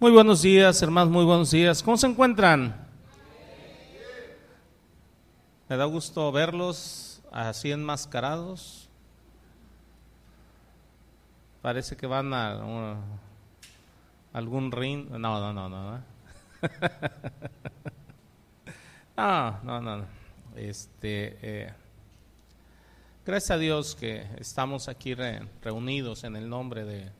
Muy buenos días, hermanos, muy buenos días. ¿Cómo se encuentran? Me da gusto verlos así enmascarados. Parece que van a, algún ring. No, no, no, no. no, no, no. Este, eh, gracias a Dios que estamos aquí reunidos en el nombre de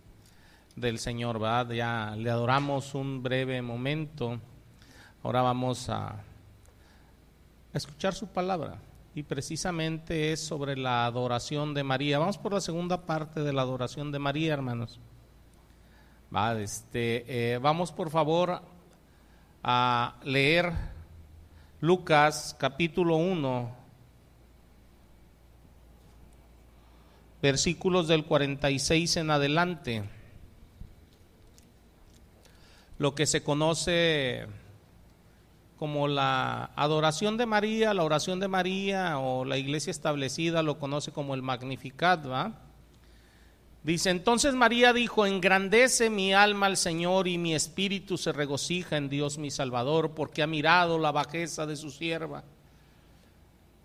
del Señor, ¿verdad? Ya le adoramos un breve momento. Ahora vamos a escuchar su palabra. Y precisamente es sobre la adoración de María. Vamos por la segunda parte de la adoración de María, hermanos. Va, este, eh, vamos por favor a leer Lucas capítulo 1, versículos del 46 en adelante lo que se conoce como la adoración de María, la oración de María o la iglesia establecida lo conoce como el Magnificat, ¿va? Dice, entonces María dijo, engrandece mi alma al Señor y mi espíritu se regocija en Dios mi Salvador, porque ha mirado la bajeza de su sierva.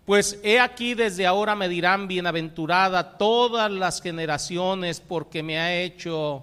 Pues he aquí desde ahora me dirán bienaventurada todas las generaciones, porque me ha hecho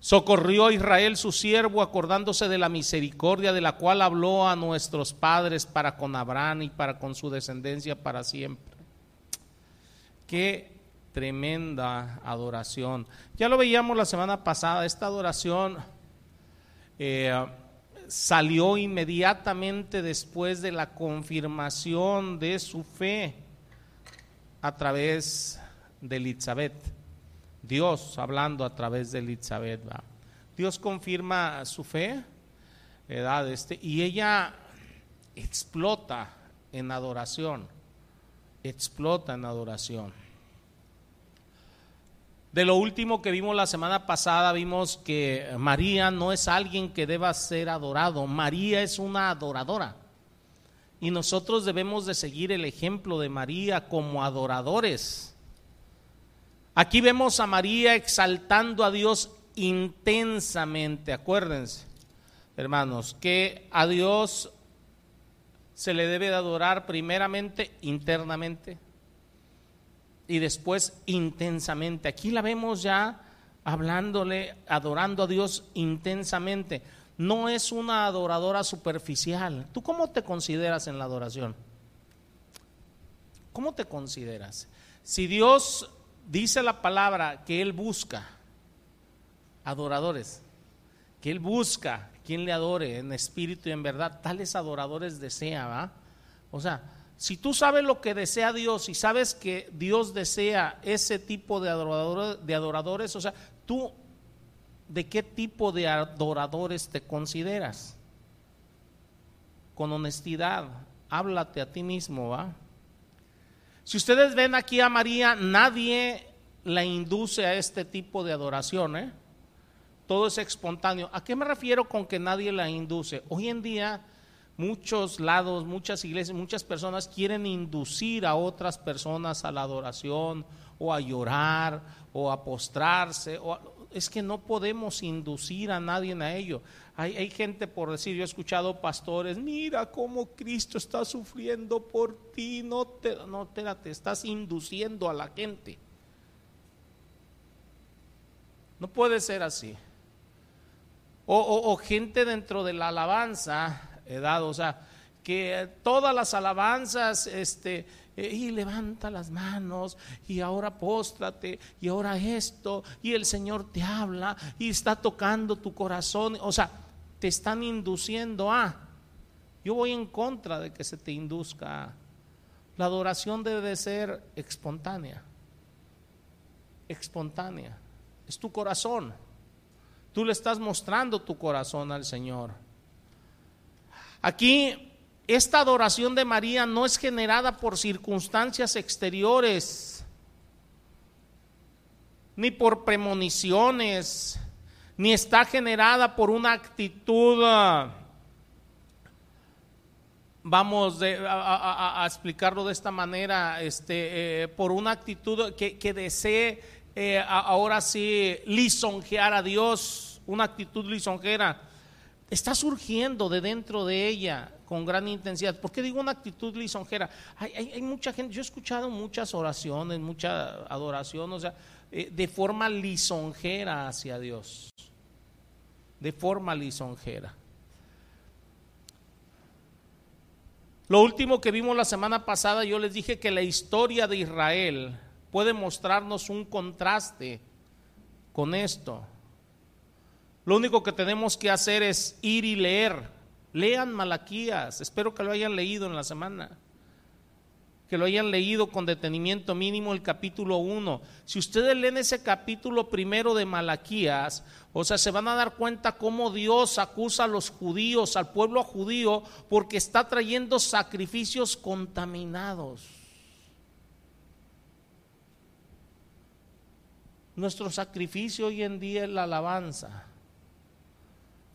Socorrió a Israel su siervo, acordándose de la misericordia de la cual habló a nuestros padres para con Abraham y para con su descendencia para siempre. Qué tremenda adoración. Ya lo veíamos la semana pasada, esta adoración eh, salió inmediatamente después de la confirmación de su fe a través de Elizabeth. Dios hablando a través de Elizabeth. Dios confirma su fe, edad este, y ella explota en adoración, explota en adoración. De lo último que vimos la semana pasada, vimos que María no es alguien que deba ser adorado, María es una adoradora. Y nosotros debemos de seguir el ejemplo de María como adoradores Aquí vemos a María exaltando a Dios intensamente, acuérdense, hermanos, que a Dios se le debe de adorar primeramente internamente y después intensamente. Aquí la vemos ya hablándole, adorando a Dios intensamente. No es una adoradora superficial. ¿Tú cómo te consideras en la adoración? ¿Cómo te consideras? Si Dios dice la palabra que Él busca adoradores, que Él busca quien le adore en espíritu y en verdad, tales adoradores desea, ¿va? O sea, si tú sabes lo que desea Dios y sabes que Dios desea ese tipo de, adoradores, de adoradores, o sea, tú, ¿de qué tipo de adoradores te consideras? Con honestidad, háblate a ti mismo, ¿va? Si ustedes ven aquí a María, nadie la induce a este tipo de adoración, ¿eh? Todo es espontáneo. ¿A qué me refiero con que nadie la induce? Hoy en día muchos lados, muchas iglesias, muchas personas quieren inducir a otras personas a la adoración o a llorar o a postrarse. Es que no podemos inducir a nadie a ello. Hay, gente, por decir, yo he escuchado pastores, mira cómo Cristo está sufriendo por ti, no te, no te, te estás induciendo a la gente. No puede ser así. O, gente dentro de la alabanza, edad, o sea, que todas las alabanzas, este, eh, y levanta las manos, y ahora póstrate, y ahora esto, y el Señor te habla, y está tocando tu corazón, o sea, te están induciendo a. Yo voy en contra de que se te induzca La adoración debe de ser espontánea. Espontánea. Es tu corazón. Tú le estás mostrando tu corazón al Señor. Aquí esta adoración de María no es generada por circunstancias exteriores, ni por premoniciones, ni está generada por una actitud, ah, vamos a, explicarlo de esta manera, este, eh, por una actitud que, desee eh, ahora sí lisonjear a Dios, una actitud lisonjera. Está surgiendo de dentro de ella con gran intensidad. ¿Por qué digo una actitud lisonjera? Hay, mucha gente, yo he escuchado muchas oraciones, mucha adoración, o sea, eh, de forma lisonjera hacia Dios. De forma lisonjera. Lo último que vimos la semana pasada, yo les dije que la historia de Israel puede mostrarnos un contraste con esto. Lo único que tenemos que hacer es ir y leer Lean Malaquías, espero que lo hayan leído en la semana, que lo hayan leído con detenimiento mínimo el capítulo 1. Si ustedes leen ese capítulo primero de Malaquías, o sea, se van a dar cuenta cómo Dios acusa a los judíos, al pueblo judío, porque está trayendo sacrificios contaminados. Nuestro sacrificio hoy en día es la alabanza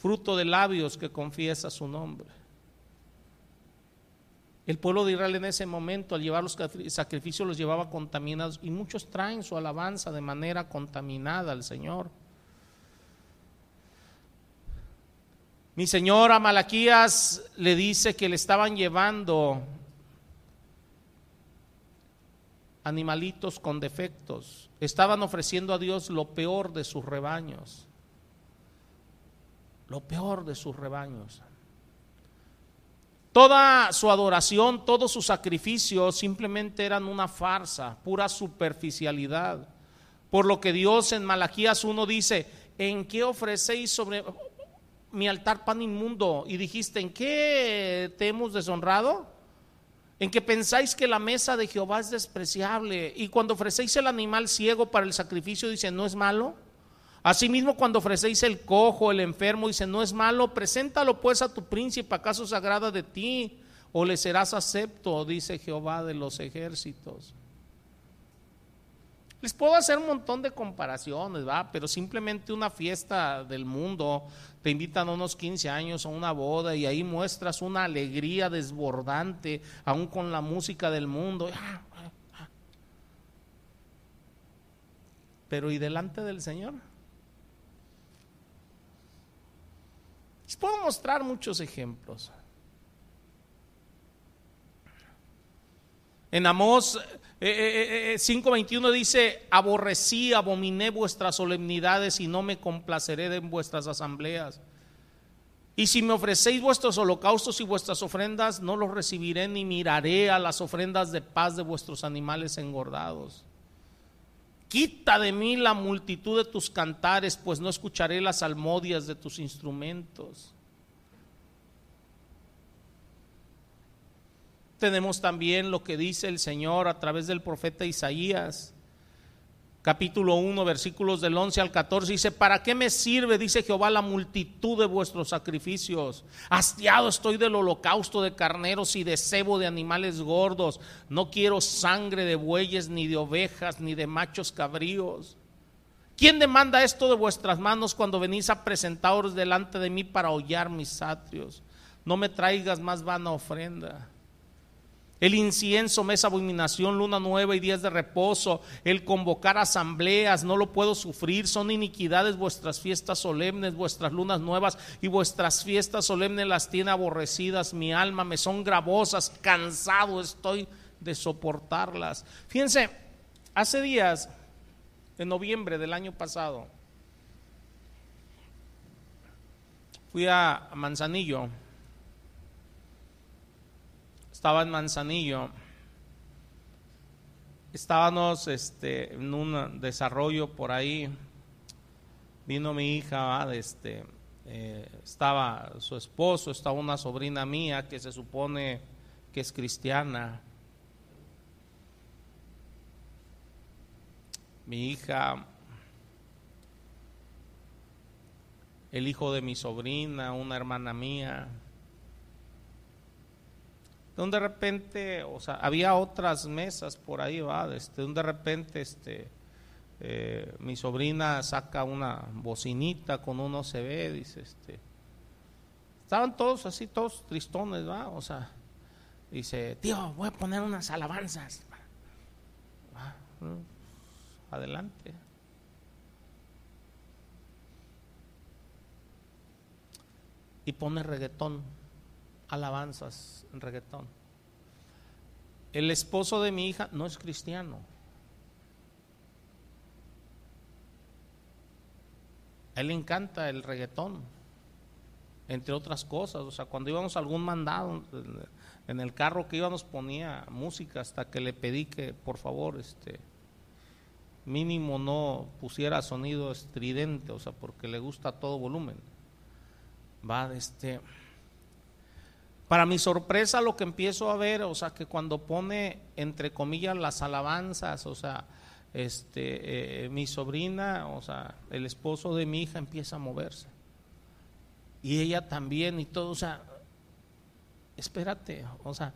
fruto de labios que confiesa su nombre. El pueblo de Israel en ese momento, al llevar los sacrificios, los llevaba contaminados y muchos traen su alabanza de manera contaminada al Señor. Mi señora Malaquías le dice que le estaban llevando animalitos con defectos, estaban ofreciendo a Dios lo peor de sus rebaños lo peor de sus rebaños. Toda su adoración, todo su sacrificio simplemente eran una farsa, pura superficialidad. Por lo que Dios en Malaquías 1 dice, ¿en qué ofrecéis sobre mi altar pan inmundo? Y dijiste, ¿en qué te hemos deshonrado? En que pensáis que la mesa de Jehová es despreciable. Y cuando ofrecéis el animal ciego para el sacrificio, dice, ¿no es malo? Asimismo, cuando ofrecéis el cojo, el enfermo, dice, no es malo, preséntalo pues a tu príncipe, acaso se agrada de ti, o le serás acepto, dice Jehová de los ejércitos. Les puedo hacer un montón de comparaciones, ¿va? Pero simplemente una fiesta del mundo, te invitan a unos 15 años a una boda y ahí muestras una alegría desbordante, aún con la música del mundo. Ah, ah, ah. Pero ¿y delante del Señor? Les puedo mostrar muchos ejemplos. En Amós 5:21 eh, eh, eh, dice, aborrecí, abominé vuestras solemnidades y no me complaceré en vuestras asambleas. Y si me ofrecéis vuestros holocaustos y vuestras ofrendas, no los recibiré ni miraré a las ofrendas de paz de vuestros animales engordados. Quita de mí la multitud de tus cantares, pues no escucharé las almodias de tus instrumentos. Tenemos también lo que dice el Señor a través del profeta Isaías capítulo 1, versículos del 11 al 14, dice, ¿para qué me sirve, dice Jehová, la multitud de vuestros sacrificios? Hastiado estoy del holocausto de carneros y de cebo de animales gordos. No quiero sangre de bueyes, ni de ovejas, ni de machos cabríos. ¿Quién demanda esto de vuestras manos cuando venís a presentaros delante de mí para hollar mis atrios? No me traigas más vana ofrenda. El incienso, mesa abominación, luna nueva y días de reposo, el convocar asambleas, no lo puedo sufrir, son iniquidades vuestras fiestas solemnes, vuestras lunas nuevas y vuestras fiestas solemnes las tiene aborrecidas mi alma, me son gravosas, cansado estoy de soportarlas. Fíjense, hace días, en noviembre del año pasado, fui a Manzanillo estaba en Manzanillo, estábamos este, en un desarrollo por ahí, vino mi hija, este, eh, estaba su esposo, estaba una sobrina mía que se supone que es cristiana. Mi hija, el hijo de mi sobrina, una hermana mía, de repente, o sea, había otras mesas por ahí, va, este, de repente, este, eh, mi sobrina saca una bocinita con se ve, dice, este, estaban todos así, todos tristones, va, o sea, dice, tío, voy a poner unas alabanzas. adelante. Y pone reggaetón, alabanzas en reggaetón. El esposo de mi hija no es cristiano. Él le encanta el reggaetón, entre otras cosas. O sea, cuando íbamos a algún mandado, en el carro que íbamos ponía música hasta que le pedí que por favor, este, mínimo no pusiera sonido estridente, o sea, porque le gusta todo volumen. Va, este. Para mi sorpresa, lo que empiezo a ver, o sea, que cuando pone entre comillas las alabanzas, o sea, este, eh, mi sobrina, o sea, el esposo de mi hija empieza a moverse. Y ella también y todo, o sea, espérate, o sea,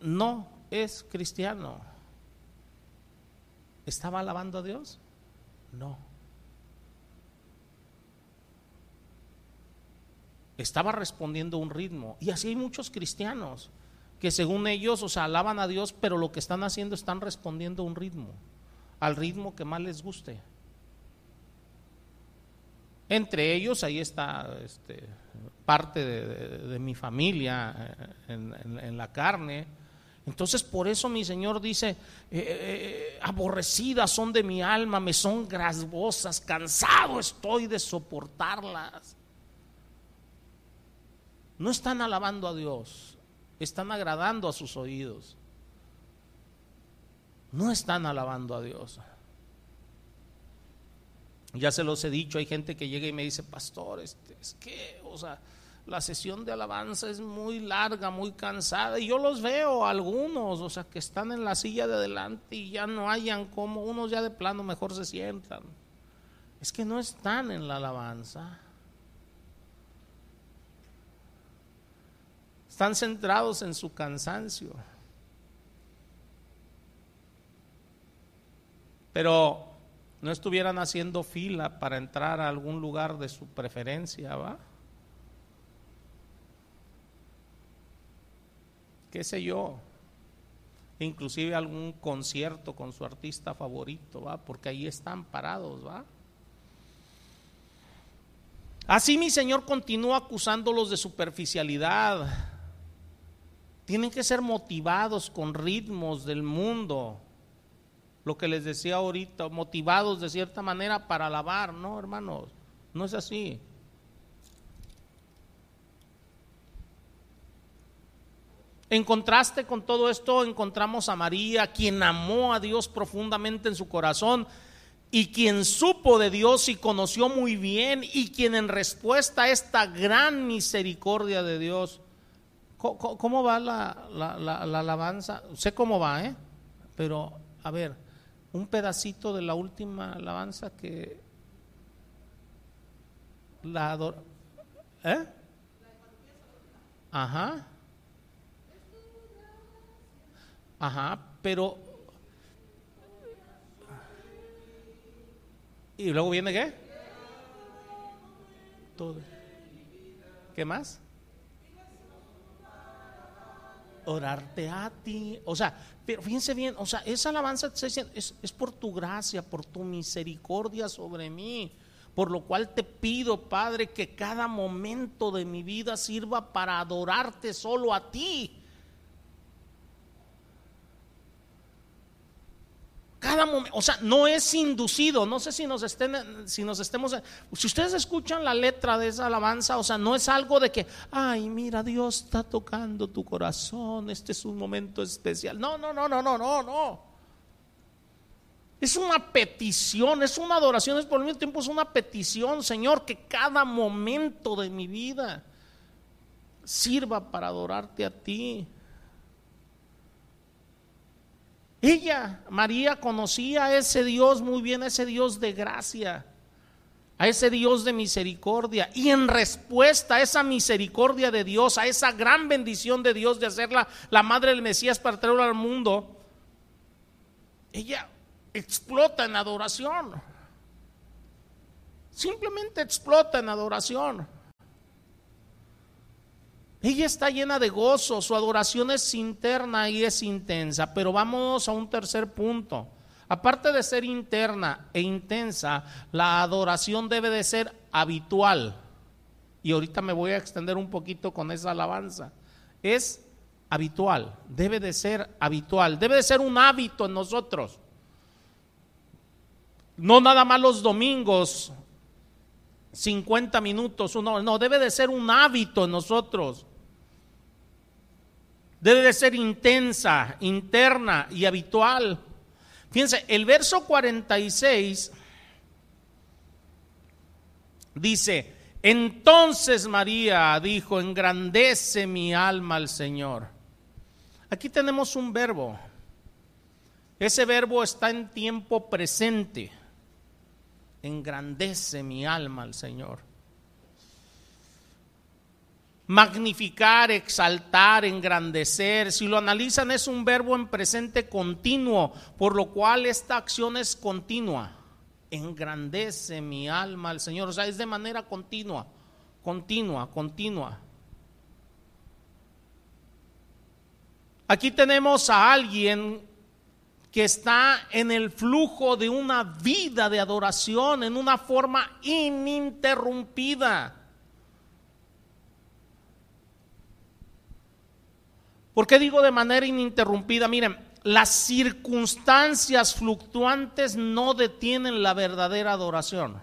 no es cristiano. ¿Estaba alabando a Dios? No. Estaba respondiendo a un ritmo. Y así hay muchos cristianos que según ellos, o sea, alaban a Dios, pero lo que están haciendo están respondiendo a un ritmo, al ritmo que más les guste. Entre ellos, ahí está este, parte de, mi familia eh, en, la carne. Entonces, por eso mi Señor dice, eh, eh, aborrecidas son de mi alma, me son grasbosas, cansado estoy de soportarlas. No están alabando a Dios, están agradando a sus oídos. No están alabando a Dios. Ya se los he dicho, hay gente que llega y me dice, pastor, este, es que, o sea, la sesión de alabanza es muy larga, muy cansada, y yo los veo, algunos, o sea, que están en la silla de adelante y ya no hayan como, unos ya de plano mejor se sientan. Es que no están en la alabanza. Están centrados en su cansancio. Pero no estuvieran haciendo fila para entrar a algún lugar de su preferencia, ¿va? qué sé yo, inclusive algún concierto con su artista favorito, ¿va? Porque ahí están parados, ¿va? Así mi Señor continúa acusándolos de superficialidad, tienen que ser motivados con ritmos del mundo. Lo que les decía ahorita, motivados de cierta manera para alabar. No, hermanos, no es así. En contraste con todo esto encontramos a María, quien amó a Dios profundamente en su corazón y quien supo de Dios y conoció muy bien y quien en respuesta a esta gran misericordia de Dios ¿Cómo, va la, la, alabanza? Sé cómo va, ¿eh? Pero, a ver, un pedacito de la última alabanza que la adora. ¿Eh? Ajá. Ajá, pero. ¿Y luego viene qué? Todo. ¿Qué más? Orarte a ti. O sea, pero fíjense bien, o sea, esa alabanza es, es por tu gracia, por tu misericordia sobre mí. Por lo cual te pido, Padre, que cada momento de mi vida sirva para adorarte solo a ti. Momento, o sea, no es inducido. No sé si nos estén, si nos estemos, si ustedes escuchan la letra de esa alabanza, o sea, no es algo de que, ay, mira, Dios está tocando tu corazón, este es un momento especial. No, no, no, no, no, no, no. Es una petición, es una adoración, es por el mismo tiempo es una petición, Señor, que cada momento de mi vida sirva para adorarte a ti. Ella, María, conocía a ese Dios muy bien, a ese Dios de gracia. a ese Dios de misericordia. Y en respuesta a esa misericordia de Dios, a esa gran bendición de Dios de hacerla la madre del Mesías para traerlo al mundo, ella explota en adoración. Simplemente explota en adoración. Ella está llena de gozo, su adoración es interna y es intensa, pero vamos a un tercer punto. Aparte de ser interna e intensa, la adoración debe de ser habitual. Y ahorita me voy a extender un poquito con esa alabanza. Es habitual, debe de ser habitual, debe de ser un hábito en nosotros. No nada más los domingos, 50 minutos, uno, no, debe de ser un hábito en nosotros. Debe de ser intensa, interna y habitual. Fíjense, el verso 46 dice, entonces María dijo, engrandece mi alma al Señor. Aquí tenemos un verbo. Ese verbo está en tiempo presente. Engrandece mi alma al Señor magnificar, exaltar, engrandecer. Si lo analizan es un verbo en presente continuo, por lo cual esta acción es continua. Engrandece mi alma al Señor. O sea, es de manera continua, continua, continua. Aquí tenemos a alguien que está en el flujo de una vida de adoración, en una forma ininterrumpida. ¿Por qué digo de manera ininterrumpida? Miren, las circunstancias fluctuantes no detienen la verdadera adoración.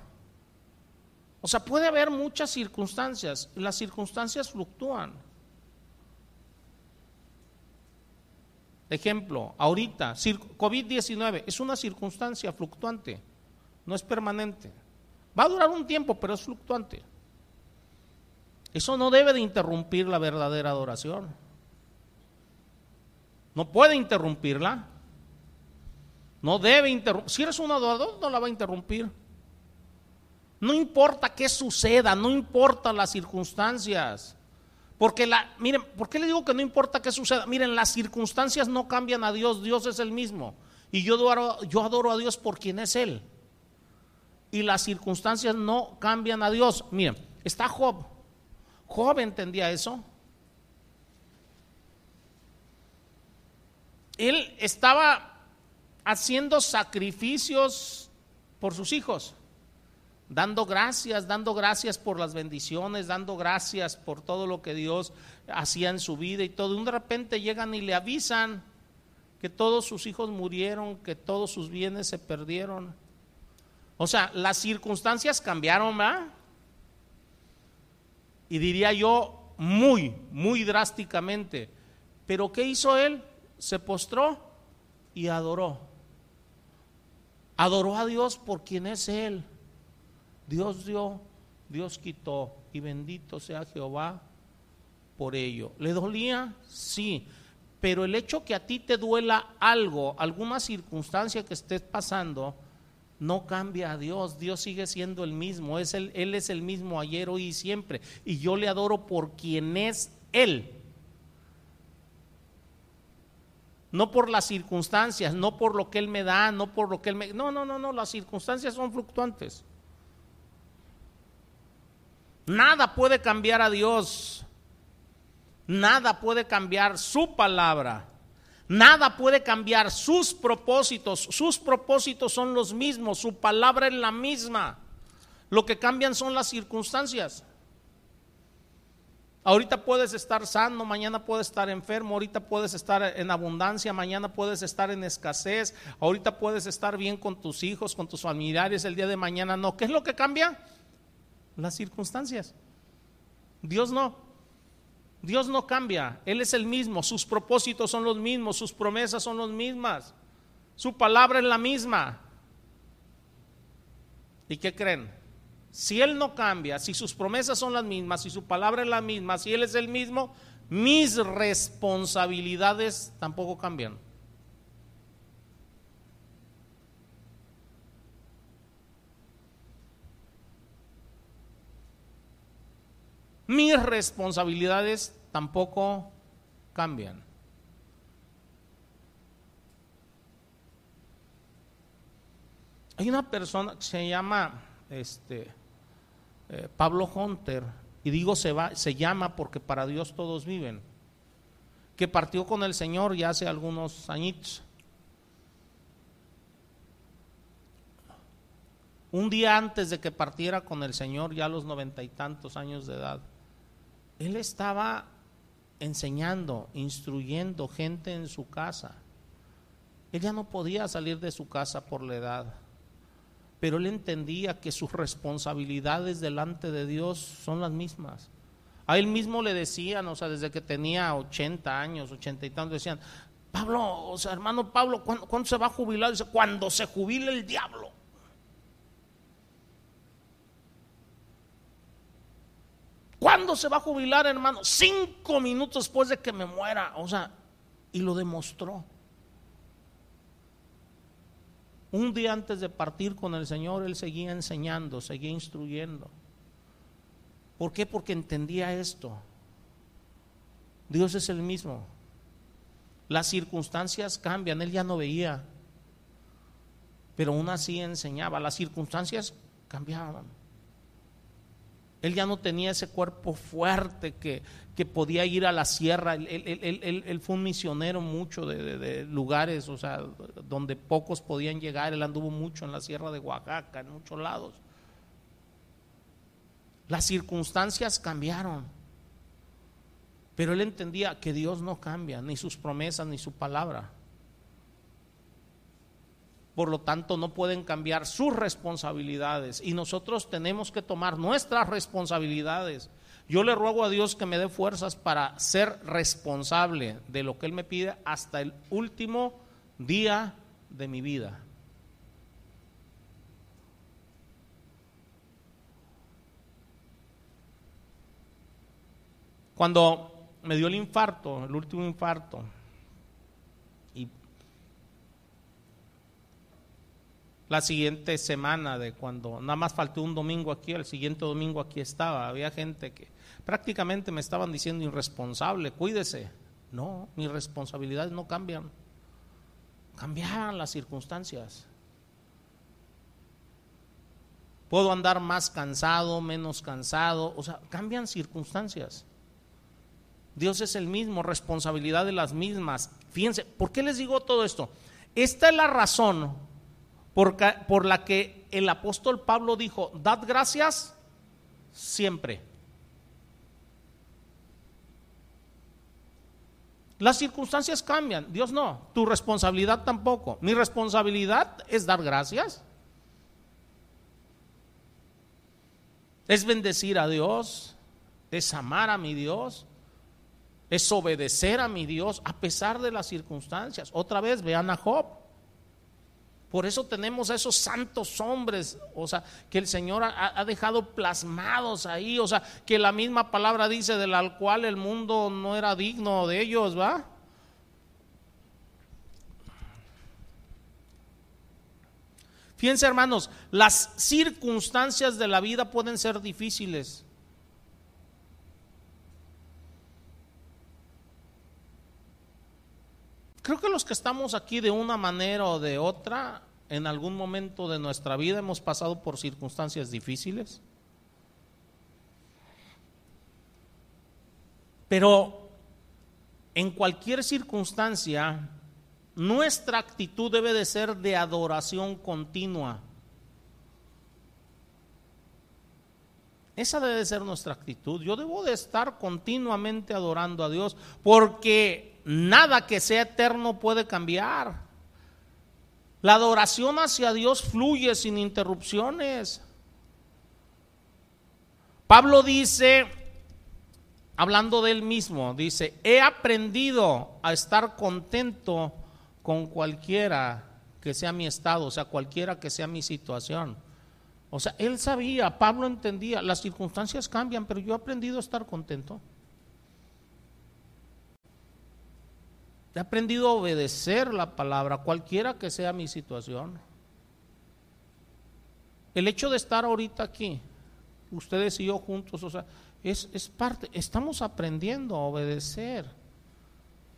O sea, puede haber muchas circunstancias, las circunstancias fluctúan. Ejemplo, ahorita, COVID-19 es una circunstancia fluctuante, no es permanente. Va a durar un tiempo, pero es fluctuante. Eso no debe de interrumpir la verdadera adoración. No puede interrumpirla. No debe interrumpir. Si eres un adorador, no la va a interrumpir. No importa qué suceda, no importa las circunstancias. Porque la, miren, ¿por qué le digo que no importa qué suceda? Miren, las circunstancias no cambian a Dios, Dios es el mismo. Y yo adoro, yo adoro a Dios por quien es Él. Y las circunstancias no cambian a Dios. Miren, está Job. Job entendía eso. Él estaba haciendo sacrificios por sus hijos, dando gracias, dando gracias por las bendiciones, dando gracias por todo lo que Dios hacía en su vida y todo. De repente llegan y le avisan que todos sus hijos murieron, que todos sus bienes se perdieron. O sea, las circunstancias cambiaron, ¿verdad? Y diría yo, muy, muy drásticamente. Pero ¿qué hizo él? Se postró y adoró. Adoró a Dios por quien es Él. Dios dio, Dios quitó y bendito sea Jehová por ello. ¿Le dolía? Sí. Pero el hecho que a ti te duela algo, alguna circunstancia que estés pasando, no cambia a Dios. Dios sigue siendo el mismo. Es el, él es el mismo ayer, hoy y siempre. Y yo le adoro por quien es Él no por las circunstancias, no por lo que Él me da, no por lo que Él me... No, no, no, no, las circunstancias son fluctuantes. Nada puede cambiar a Dios. Nada puede cambiar su palabra. Nada puede cambiar sus propósitos. Sus propósitos son los mismos. Su palabra es la misma. Lo que cambian son las circunstancias. Ahorita puedes estar sano, mañana puedes estar enfermo, ahorita puedes estar en abundancia, mañana puedes estar en escasez, ahorita puedes estar bien con tus hijos, con tus familiares, el día de mañana no. ¿Qué es lo que cambia? Las circunstancias. Dios no. Dios no cambia, Él es el mismo, sus propósitos son los mismos, sus promesas son las mismas, su palabra es la misma. ¿Y qué creen? Si Él no cambia, si sus promesas son las mismas, si su palabra es la misma, si Él es el mismo, mis responsabilidades tampoco cambian. mis responsabilidades tampoco cambian. Hay una persona que se llama este, eh, Pablo Hunter, y digo se, va, se llama porque para Dios todos viven, que partió con el Señor ya hace algunos añitos. Un día antes de que partiera con el Señor, ya a los noventa y tantos años de edad, él estaba enseñando, instruyendo gente en su casa. Él ya no podía salir de su casa por la edad, pero él entendía que sus responsabilidades delante de Dios son las mismas. A él mismo le decían, o sea, desde que tenía 80 años, 80 y tantos, decían, Pablo, o sea, hermano Pablo, ¿cuándo, ¿cuándo, se va a jubilar? Dice, cuando se jubile el diablo. ¿Cuándo se va a jubilar, hermano? Cinco minutos después de que me muera. O sea, y lo demostró. Un día antes de partir con el Señor, él seguía enseñando, seguía instruyendo. ¿Por qué? Porque entendía esto. Dios es el mismo. Las circunstancias cambian, él ya no veía, pero aún así enseñaba. Las circunstancias cambiaban. Él ya no tenía ese cuerpo fuerte que, que podía ir a la sierra. Él, fue un misionero mucho de, lugares, o sea, donde pocos podían llegar. Él anduvo mucho en la sierra de Oaxaca, en muchos lados. Las circunstancias cambiaron. Pero él entendía que Dios no cambia, ni sus promesas, ni su palabra por lo tanto no pueden cambiar sus responsabilidades y nosotros tenemos que tomar nuestras responsabilidades. Yo le ruego a Dios que me dé fuerzas para ser responsable de lo que Él me pide hasta el último día de mi vida. Cuando me dio el infarto, el último infarto, la siguiente semana de cuando nada más faltó un domingo aquí, el siguiente domingo aquí estaba. Había gente que prácticamente me estaban diciendo irresponsable, cuídese. No, mis responsabilidades no cambian. Cambiaban las circunstancias. Puedo andar más cansado, menos cansado, o sea, cambian circunstancias. Dios es el mismo, responsabilidad de las mismas. Fíjense, ¿por qué les digo todo esto? Esta es la razón por, la que el apóstol Pablo dijo, dad gracias siempre. Las circunstancias cambian, Dios no, tu responsabilidad tampoco. Mi responsabilidad es dar gracias. Es bendecir a Dios, es amar a mi Dios, es obedecer a mi Dios a pesar de las circunstancias. Otra vez, vean a Job. Por eso tenemos a esos santos hombres, o sea, que el Señor ha, dejado plasmados ahí, o sea, que la misma palabra dice del al cual el mundo no era digno de ellos, ¿va? Fíjense hermanos, las circunstancias de la vida pueden ser difíciles. Creo que los que estamos aquí de una manera o de otra, en algún momento de nuestra vida hemos pasado por circunstancias difíciles. Pero en cualquier circunstancia, nuestra actitud debe de ser de adoración continua. Esa debe ser nuestra actitud. Yo debo de estar continuamente adorando a Dios porque nada que sea eterno puede cambiar. La adoración hacia Dios fluye sin interrupciones. Pablo dice, hablando de él mismo, dice, he aprendido a estar contento con cualquiera que sea mi estado, o sea, cualquiera que sea mi situación. O sea, él sabía, Pablo entendía, las circunstancias cambian, pero yo he aprendido a estar contento. He aprendido a obedecer la palabra, cualquiera que sea mi situación. El hecho de estar ahorita aquí, ustedes y yo juntos, o sea, es, es parte, estamos aprendiendo a obedecer,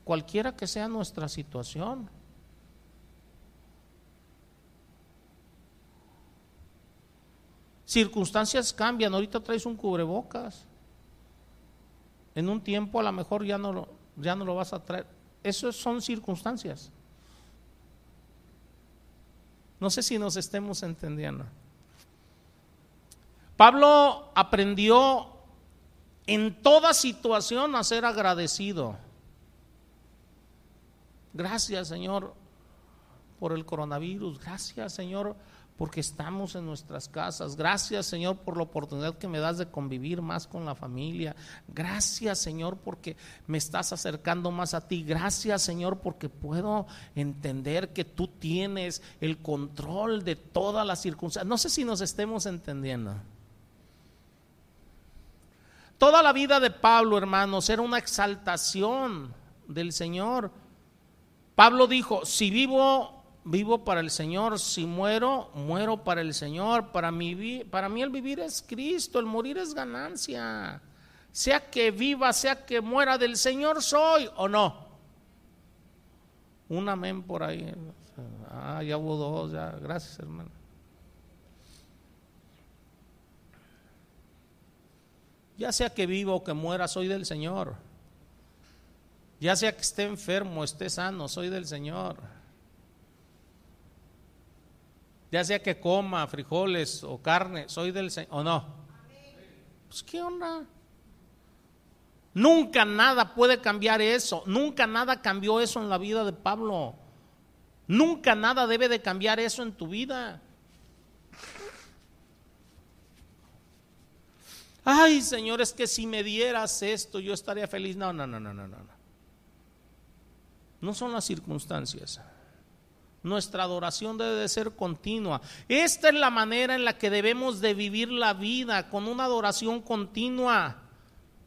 cualquiera que sea nuestra situación. Circunstancias cambian, ahorita traes un cubrebocas. En un tiempo a lo mejor ya no lo, ya no lo vas a traer. Eso son circunstancias. No sé si nos estemos entendiendo. Pablo aprendió en toda situación a ser agradecido. Gracias Señor por el coronavirus. Gracias Señor porque estamos en nuestras casas. Gracias, Señor, por la oportunidad que me das de convivir más con la familia. Gracias, Señor, porque me estás acercando más a ti. Gracias, Señor, porque puedo entender que tú tienes el control de todas las circunstancias. No sé si nos estemos entendiendo. Toda la vida de Pablo, hermanos, era una exaltación del Señor. Pablo dijo, si vivo vivo para el Señor, si muero, muero para el Señor. Para mí, el vivir es Cristo, el morir es ganancia. Sea que viva, sea que muera, del Señor soy o no. Un amén por ahí. Ah, ya hubo dos, ya. Gracias, hermano. Ya sea que viva o que muera, soy del Señor. Ya sea que esté enfermo, esté sano, soy del Señor ya sea que coma frijoles o carne, soy del Señor, o no. Pues qué onda. Nunca nada puede cambiar eso, nunca nada cambió eso en la vida de Pablo. Nunca nada debe de cambiar eso en tu vida. Ay, Señor, es que si me dieras esto, yo estaría feliz. No, no, no, no, no, no. No son las circunstancias. Nuestra adoración debe de ser continua. Esta es la manera en la que debemos de vivir la vida, con una adoración continua.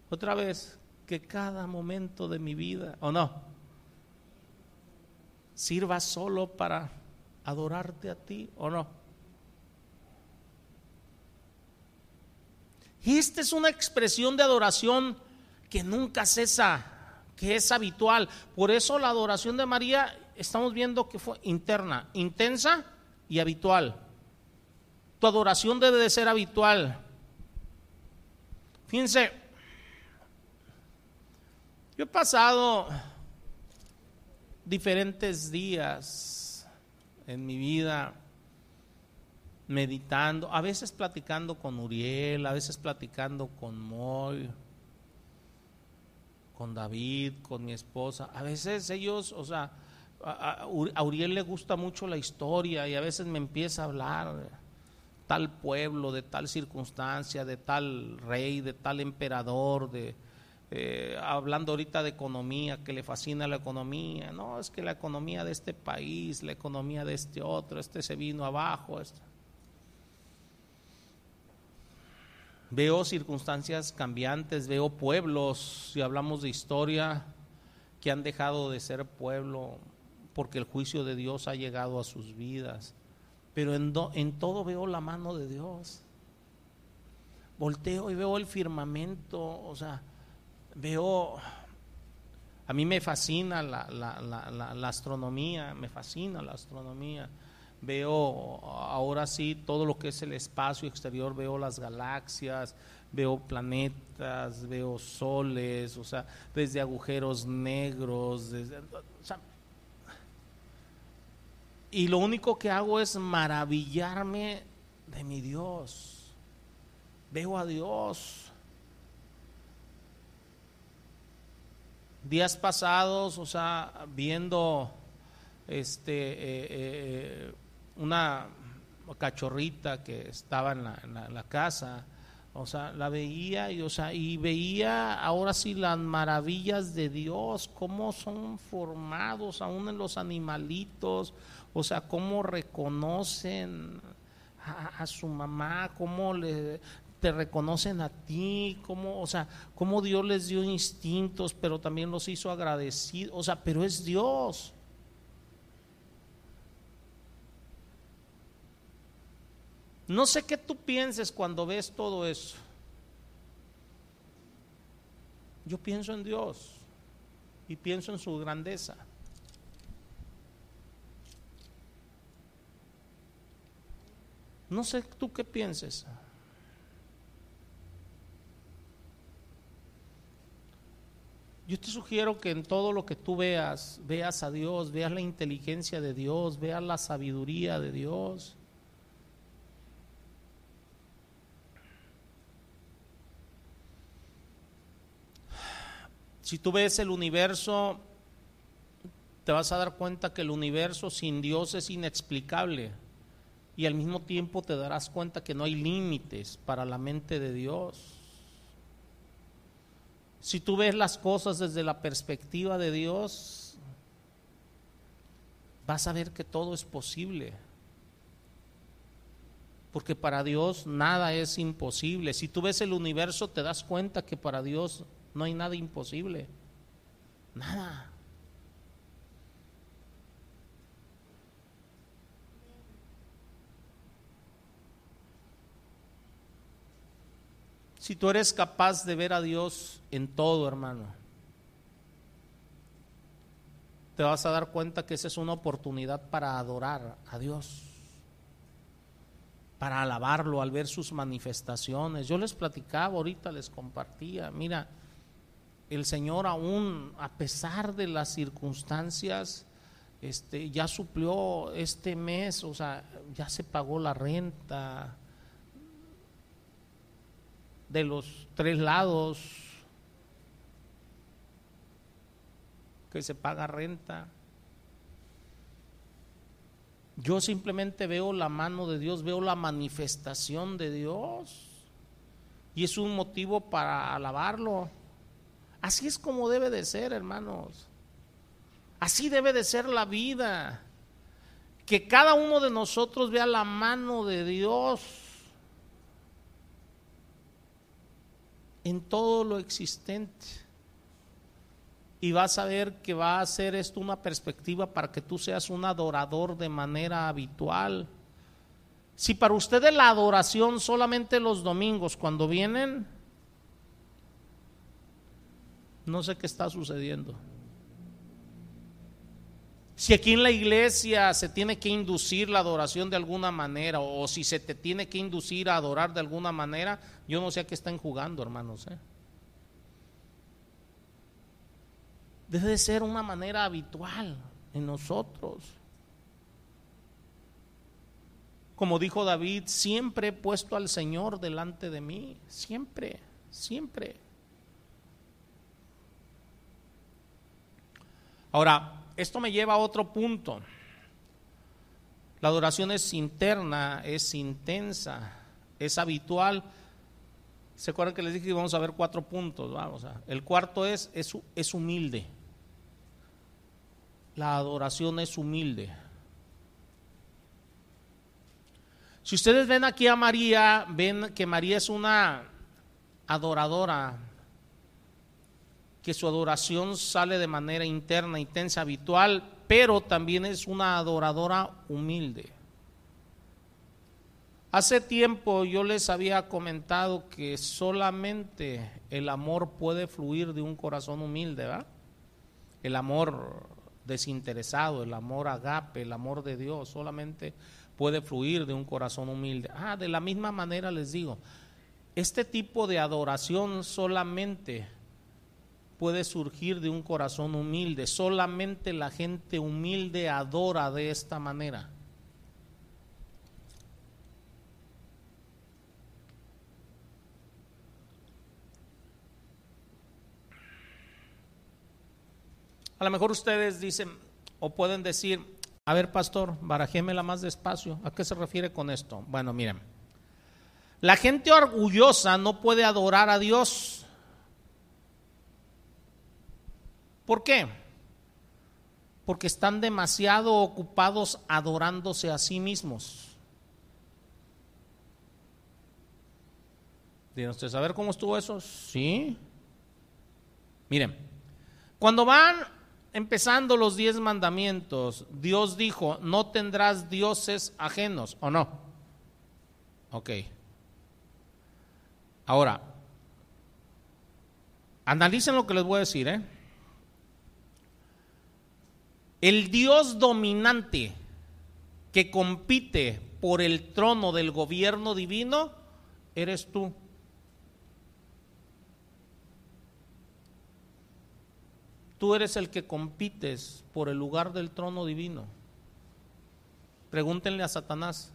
Otra vez, que cada momento de mi vida, ¿o no? Sirva solo para adorarte a ti, ¿o no? Esta es una expresión de adoración que nunca cesa, que es habitual. Por eso la adoración de María estamos viendo que fue interna, intensa y habitual. Tu adoración debe de ser habitual. Fíjense, yo he pasado diferentes días en mi vida meditando, a veces platicando con Uriel, a veces platicando con Moy, con David, con mi esposa. A veces ellos, o sea, a, Uriel le gusta mucho la historia y a veces me empieza a hablar de tal pueblo, de tal circunstancia, de tal rey, de tal emperador, de eh, hablando ahorita de economía, que le fascina la economía. No, es que la economía de este país, la economía de este otro, este se vino abajo. Este. Veo circunstancias cambiantes, veo pueblos, si hablamos de historia, que han dejado de ser pueblo porque el juicio de Dios ha llegado a sus vidas. Pero en, todo veo la mano de Dios. Volteo y veo el firmamento, o sea, veo, a mí me fascina la, la astronomía, me fascina la astronomía veo ahora sí todo lo que es el espacio exterior, veo las galaxias, veo planetas, veo soles, o sea, desde agujeros negros, desde, y lo único que hago es maravillarme de mi Dios. Veo a Dios. Días pasados, o sea, viendo este eh, eh, una cachorrita que estaba en la, casa, o sea, la veía y, o sea, y veía ahora sí las maravillas de Dios, cómo son formados aún en los animalitos, o sea, cómo reconocen a, su mamá, cómo le, te reconocen a ti, cómo, o sea, cómo Dios les dio instintos, pero también los hizo agradecidos, o sea, pero es Dios. No sé qué tú pienses cuando ves todo eso. Yo pienso en Dios y pienso en su grandeza. No sé tú qué pienses. Yo te sugiero que en todo lo que tú veas, veas a Dios, veas la inteligencia de Dios, veas la sabiduría de Dios. Si tú ves el universo, te vas a dar cuenta que el universo sin Dios es inexplicable y al mismo tiempo te darás cuenta que no hay límites para la mente de Dios. Si tú ves las cosas desde la perspectiva de Dios, vas a ver que todo es posible. Porque para Dios nada es imposible. Si tú ves el universo, te das cuenta que para Dios no hay nada imposible. Nada. Si tú eres capaz de ver a Dios en todo, hermano, te vas a dar cuenta que esa es una oportunidad para adorar a Dios, para alabarlo al ver sus manifestaciones. Yo les platicaba, ahorita les compartía, mira, el Señor aún, a pesar de las circunstancias, este, ya suplió este mes, o sea, ya se pagó la renta, de los tres lados que se paga renta. Yo simplemente veo la mano de Dios, veo la manifestación de Dios y es un motivo para alabarlo. Así es como debe de ser, hermanos. Así debe de ser la vida. Que cada uno de nosotros vea la mano de Dios en todo lo existente. Y vas a ver que va a ser esto una perspectiva para que tú seas un adorador de manera habitual. Si para ustedes la adoración solamente los domingos cuando vienen, no sé qué está sucediendo. Si aquí en la iglesia se tiene que inducir la adoración de alguna manera o si se te tiene que inducir a adorar de alguna manera, yo no sé a qué están jugando, hermanos. ¿eh? Debe de ser una manera habitual en nosotros. Como dijo David, siempre he puesto al Señor delante de mí, siempre, siempre. Ahora, esto me lleva a otro punto. La adoración es interna, es intensa, es habitual. ¿Se acuerdan que les dije que vamos a ver cuatro puntos? Vamos a, el cuarto es, es, es humilde. La adoración es humilde. Si ustedes ven aquí a María, ven que María es una adoradora, que su adoración sale de manera interna, intensa, habitual, pero también es una adoradora humilde. Hace tiempo yo les había comentado que solamente el amor puede fluir de un corazón humilde, ¿verdad? El amor desinteresado, el amor agape, el amor de Dios, solamente puede fluir de un corazón humilde. Ah, de la misma manera les digo, este tipo de adoración solamente puede surgir de un corazón humilde. Solamente la gente humilde adora de esta manera. A lo mejor ustedes dicen o pueden decir, a ver pastor, barajémela más despacio. ¿A qué se refiere con esto? Bueno, miren, la gente orgullosa no puede adorar a Dios ¿Por qué? Porque están demasiado ocupados adorándose a sí mismos. ¿Tienen ustedes a ver cómo estuvo eso? Sí. Miren, cuando van empezando los diez mandamientos, Dios dijo, no tendrás dioses ajenos, ¿o no? Ok. Ahora, analicen lo que les voy a decir, ¿eh? El Dios dominante que compite por el trono del gobierno divino, eres tú. Tú eres el que compites por el lugar del trono divino. Pregúntenle a Satanás.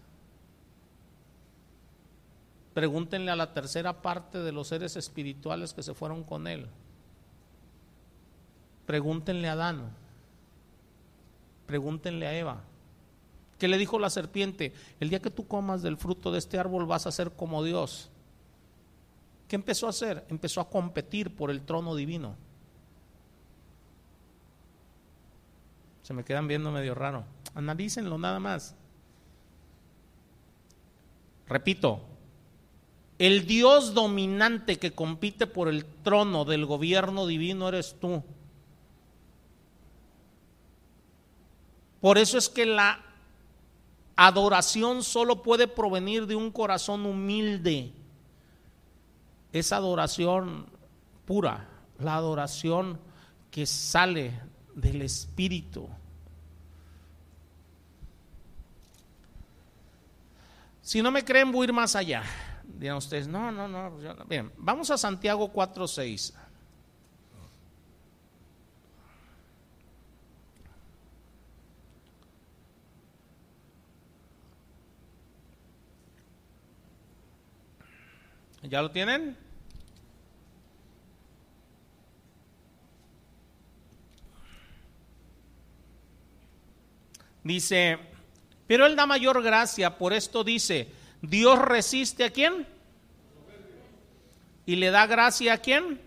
Pregúntenle a la tercera parte de los seres espirituales que se fueron con él. Pregúntenle a Adán. Pregúntenle a Eva. ¿Qué le dijo la serpiente? El día que tú comas del fruto de este árbol vas a ser como Dios. ¿Qué empezó a hacer? Empezó a competir por el trono divino. Se me quedan viendo medio raro. Analícenlo nada más. Repito, el Dios dominante que compite por el trono del gobierno divino eres tú. Por eso es que la adoración solo puede provenir de un corazón humilde. Es adoración pura, la adoración que sale del Espíritu. Si no me creen, voy a ir más allá. Dirán ustedes, no, no, no. Bien, vamos a Santiago 4.6. ¿Ya lo tienen? Dice, pero Él da mayor gracia, por esto dice, Dios resiste a quién? Y le da gracia a quién?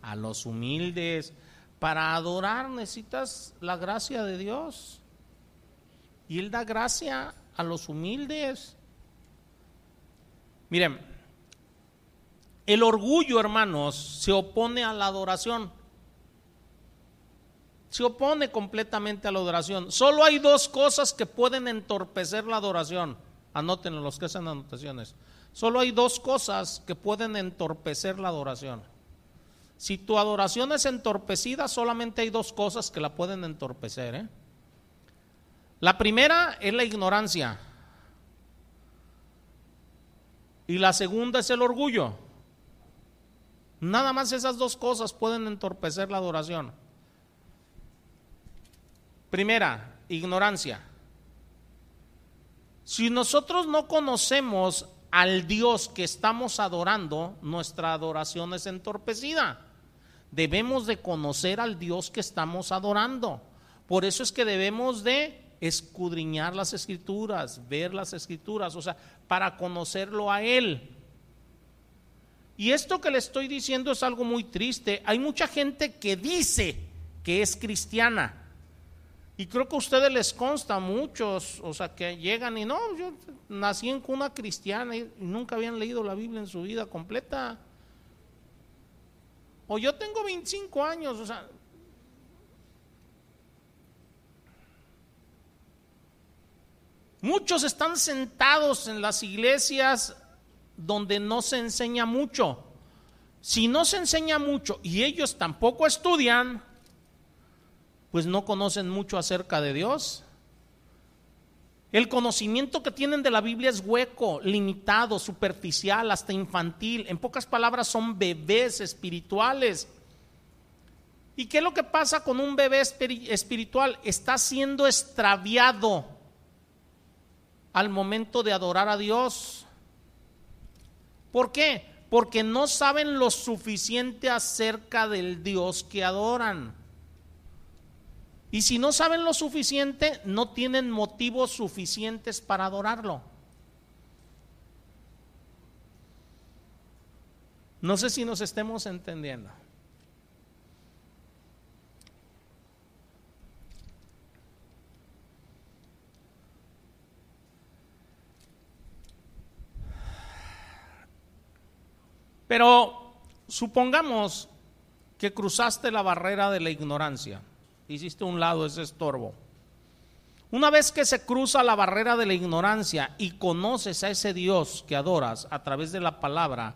A los humildes. Para adorar necesitas la gracia de Dios. Y Él da gracia a los humildes. Miren, el orgullo, hermanos, se opone a la adoración. Se opone completamente a la adoración. Solo hay dos cosas que pueden entorpecer la adoración Anótenlo los que hacen anotaciones. Solo hay dos cosas que pueden entorpecer la adoración. Si tu adoración es entorpecida, solamente hay dos cosas que la pueden entorpecer. ¿eh? La primera es la ignorancia. Y la segunda es el orgullo. Nada más esas dos cosas pueden entorpecer la adoración. Primera, ignorancia. Si nosotros no conocemos al Dios que estamos adorando, nuestra adoración es entorpecida. Debemos de conocer al Dios que estamos adorando. Por eso es que debemos de escudriñar las escrituras, ver las escrituras, o sea, para conocerlo a Él. Y esto que le estoy diciendo es algo muy triste. Hay mucha gente que dice que es cristiana, y creo que a ustedes les consta muchos, o sea, que llegan y no, yo nací en cuna cristiana y nunca habían leído la Biblia en su vida completa. O yo tengo 25 años, o sea. Muchos están sentados en las iglesias donde no se enseña mucho. Si no se enseña mucho y ellos tampoco estudian, pues no conocen mucho acerca de Dios. El conocimiento que tienen de la Biblia es hueco, limitado, superficial, hasta infantil. En pocas palabras, son bebés espirituales. ¿Y qué es lo que pasa con un bebé espiritual? Está siendo extraviado al momento de adorar a Dios. ¿Por qué? Porque no saben lo suficiente acerca del Dios que adoran. Y si no saben lo suficiente, no tienen motivos suficientes para adorarlo. No sé si nos estemos entendiendo. Pero supongamos que cruzaste la barrera de la ignorancia hiciste un lado ese estorbo. Una vez que se cruza la barrera de la ignorancia y conoces a ese Dios que adoras a través de la palabra,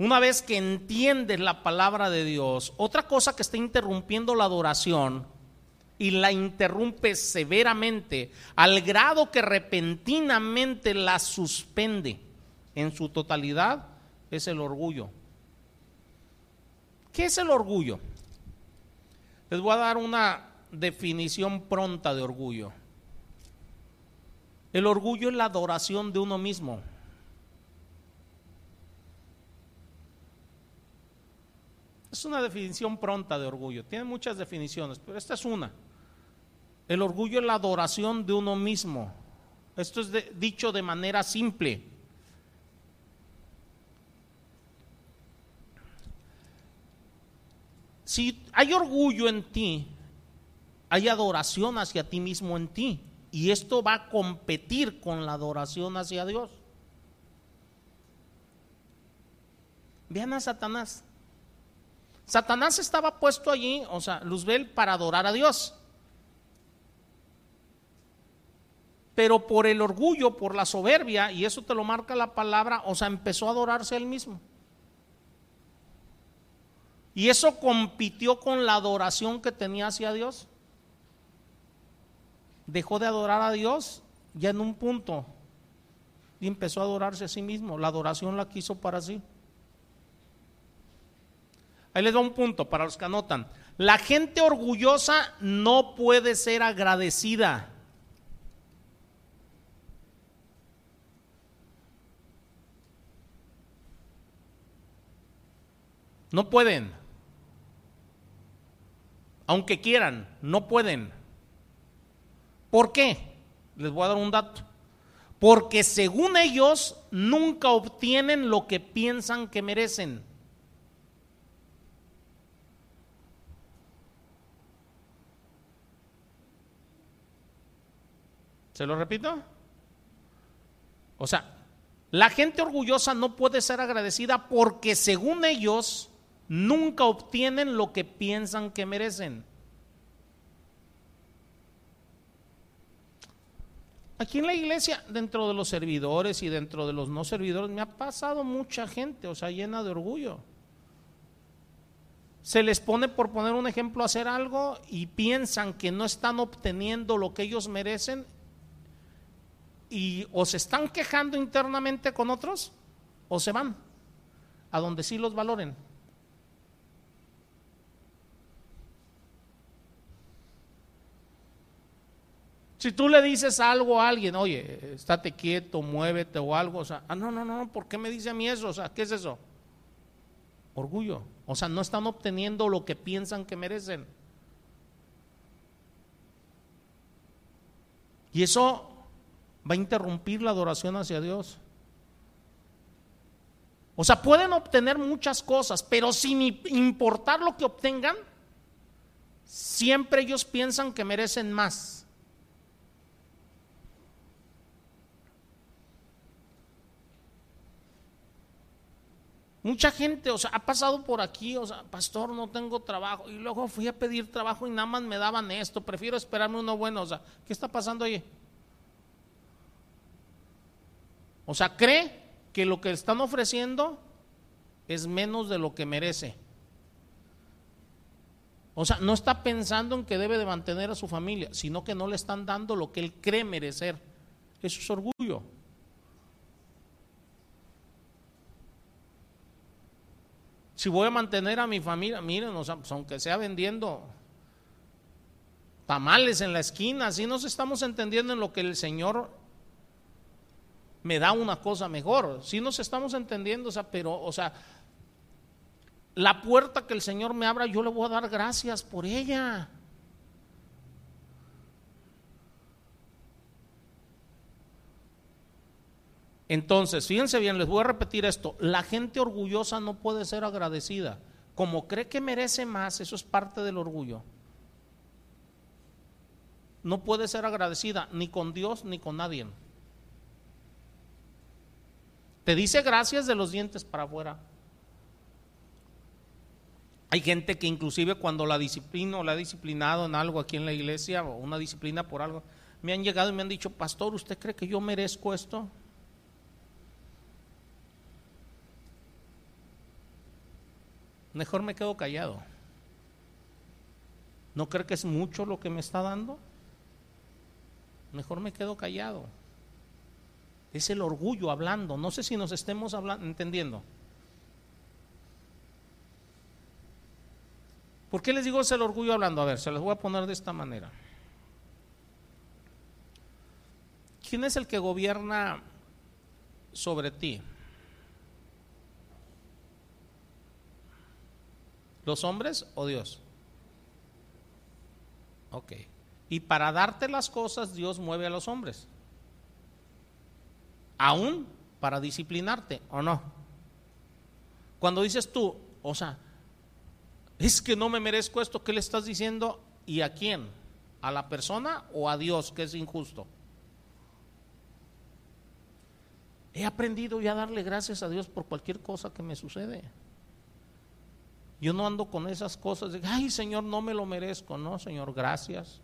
una vez que entiendes la palabra de Dios, otra cosa que está interrumpiendo la adoración y la interrumpe severamente al grado que repentinamente la suspende en su totalidad es el orgullo. ¿Qué es el orgullo? Les voy a dar una definición pronta de orgullo. El orgullo es la adoración de uno mismo. Es una definición pronta de orgullo. Tiene muchas definiciones, pero esta es una. El orgullo es la adoración de uno mismo. Esto es dicho de manera simple. Si hay orgullo en ti, hay adoración hacia ti mismo en ti. Y esto va a competir con la adoración hacia Dios. Vean a Satanás. Satanás estaba puesto allí, o sea, Luzbel, para adorar a Dios. Pero por el orgullo, por la soberbia, y eso te lo marca la palabra, o sea, empezó a adorarse a él mismo. Y eso compitió con la adoración que tenía hacia Dios dejó de adorar a Dios ya en un punto y empezó a adorarse a sí mismo. La adoración la quiso para sí. Ahí les da un punto para los que anotan. La gente orgullosa no puede ser agradecida. No pueden. Aunque quieran, no pueden. ¿Por qué? Les voy a dar un dato. Porque según ellos nunca obtienen lo que piensan que merecen. ¿Se lo repito? O sea, la gente orgullosa no puede ser agradecida porque según ellos nunca obtienen lo que piensan que merecen. Aquí en la iglesia, dentro de los servidores y dentro de los no servidores, me ha pasado mucha gente, o sea, llena de orgullo. Se les pone, por poner un ejemplo, a hacer algo y piensan que no están obteniendo lo que ellos merecen y o se están quejando internamente con otros o se van a donde sí los valoren. Si tú le dices algo a alguien, oye, estate quieto, muévete o algo, o sea, ah, no, no, no, ¿por qué me dice a mí eso? O sea, ¿qué es eso? Orgullo. O sea, no están obteniendo lo que piensan que merecen. Y eso va a interrumpir la adoración hacia Dios. O sea, pueden obtener muchas cosas, pero sin importar lo que obtengan, siempre ellos piensan que merecen más. Mucha gente, o sea, ha pasado por aquí, o sea, pastor, no tengo trabajo. Y luego fui a pedir trabajo y nada más me daban esto. Prefiero esperarme uno bueno. O sea, ¿qué está pasando ahí? O sea, cree que lo que están ofreciendo es menos de lo que merece. O sea, no está pensando en que debe de mantener a su familia, sino que no le están dando lo que él cree merecer. Eso es orgullo. Si voy a mantener a mi familia, miren, pues, aunque sea vendiendo tamales en la esquina, así nos estamos entendiendo en lo que el Señor me da una cosa mejor. Si nos estamos entendiendo, o sea, pero, o sea, la puerta que el Señor me abra, yo le voy a dar gracias por ella. Entonces, fíjense bien, les voy a repetir esto, la gente orgullosa no puede ser agradecida. Como cree que merece más, eso es parte del orgullo. No puede ser agradecida ni con Dios ni con nadie. Te dice gracias de los dientes para afuera. Hay gente que inclusive cuando la disciplino o la ha disciplinado en algo aquí en la iglesia o una disciplina por algo, me han llegado y me han dicho, pastor, ¿usted cree que yo merezco esto? Mejor me quedo callado. ¿No cree que es mucho lo que me está dando? Mejor me quedo callado. Es el orgullo hablando. No sé si nos estemos hablando, entendiendo. ¿Por qué les digo es el orgullo hablando? A ver, se los voy a poner de esta manera. ¿Quién es el que gobierna sobre ti? ¿Los hombres o Dios? Ok. Y para darte las cosas, Dios mueve a los hombres. Aún para disciplinarte, ¿o no? Cuando dices tú, o sea, es que no me merezco esto, ¿qué le estás diciendo? ¿Y a quién? ¿A la persona o a Dios que es injusto? He aprendido ya a darle gracias a Dios por cualquier cosa que me sucede. Yo no ando con esas cosas de, ay Señor, no me lo merezco. No, Señor, gracias.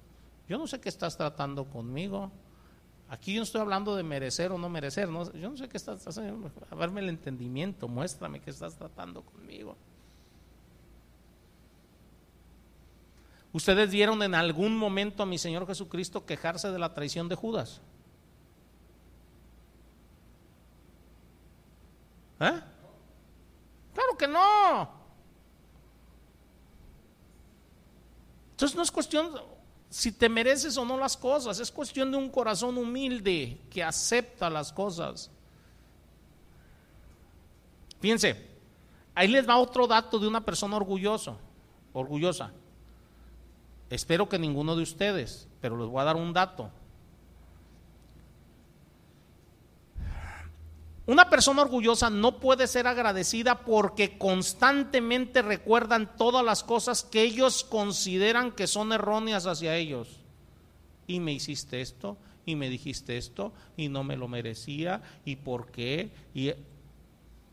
Yo no sé qué estás tratando conmigo. Aquí yo no estoy hablando de merecer o no merecer. No, yo no sé qué estás haciendo. A verme el entendimiento, muéstrame qué estás tratando conmigo. ¿Ustedes vieron en algún momento a mi Señor Jesucristo quejarse de la traición de Judas? ¿Eh? Claro que no. Entonces no es cuestión si te mereces o no las cosas, es cuestión de un corazón humilde que acepta las cosas. Fíjense, ahí les va otro dato de una persona orgulloso, orgullosa. Espero que ninguno de ustedes, pero les voy a dar un dato. Una persona orgullosa no puede ser agradecida porque constantemente recuerdan todas las cosas que ellos consideran que son erróneas hacia ellos. Y me hiciste esto, y me dijiste esto, y no me lo merecía, y por qué. Y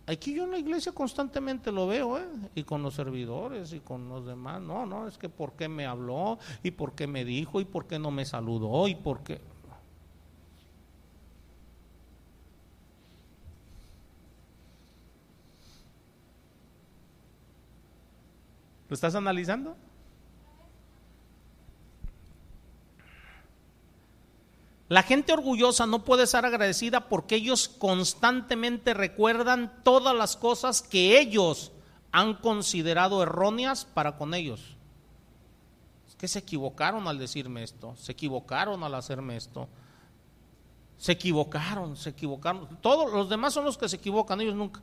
Aquí yo en la iglesia constantemente lo veo, ¿eh? y con los servidores y con los demás. No, no, es que por qué me habló, y por qué me dijo, y por qué no me saludó, y por qué. ¿Lo estás analizando? La gente orgullosa no puede ser agradecida porque ellos constantemente recuerdan todas las cosas que ellos han considerado erróneas para con ellos. Es que se equivocaron al decirme esto, se equivocaron al hacerme esto, se equivocaron, se equivocaron. Todos los demás son los que se equivocan, ellos nunca.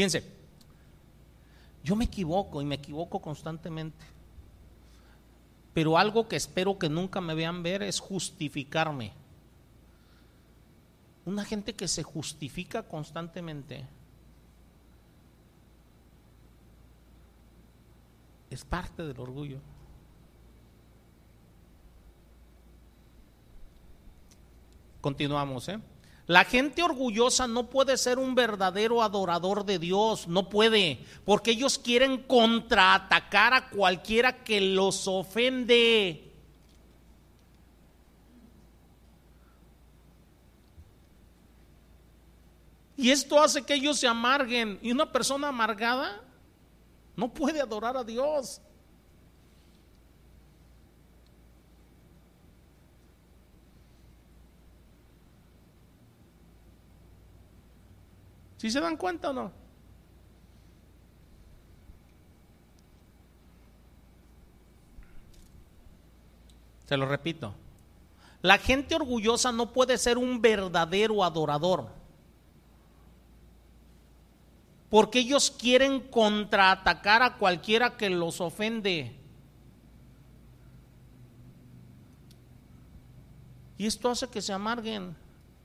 Fíjense, yo me equivoco y me equivoco constantemente. Pero algo que espero que nunca me vean ver es justificarme. Una gente que se justifica constantemente es parte del orgullo. Continuamos, ¿eh? La gente orgullosa no puede ser un verdadero adorador de Dios, no puede, porque ellos quieren contraatacar a cualquiera que los ofende. Y esto hace que ellos se amarguen. Y una persona amargada no puede adorar a Dios. ¿Sí se dan cuenta o no? Se lo repito. La gente orgullosa no puede ser un verdadero adorador. Porque ellos quieren contraatacar a cualquiera que los ofende. Y esto hace que se amarguen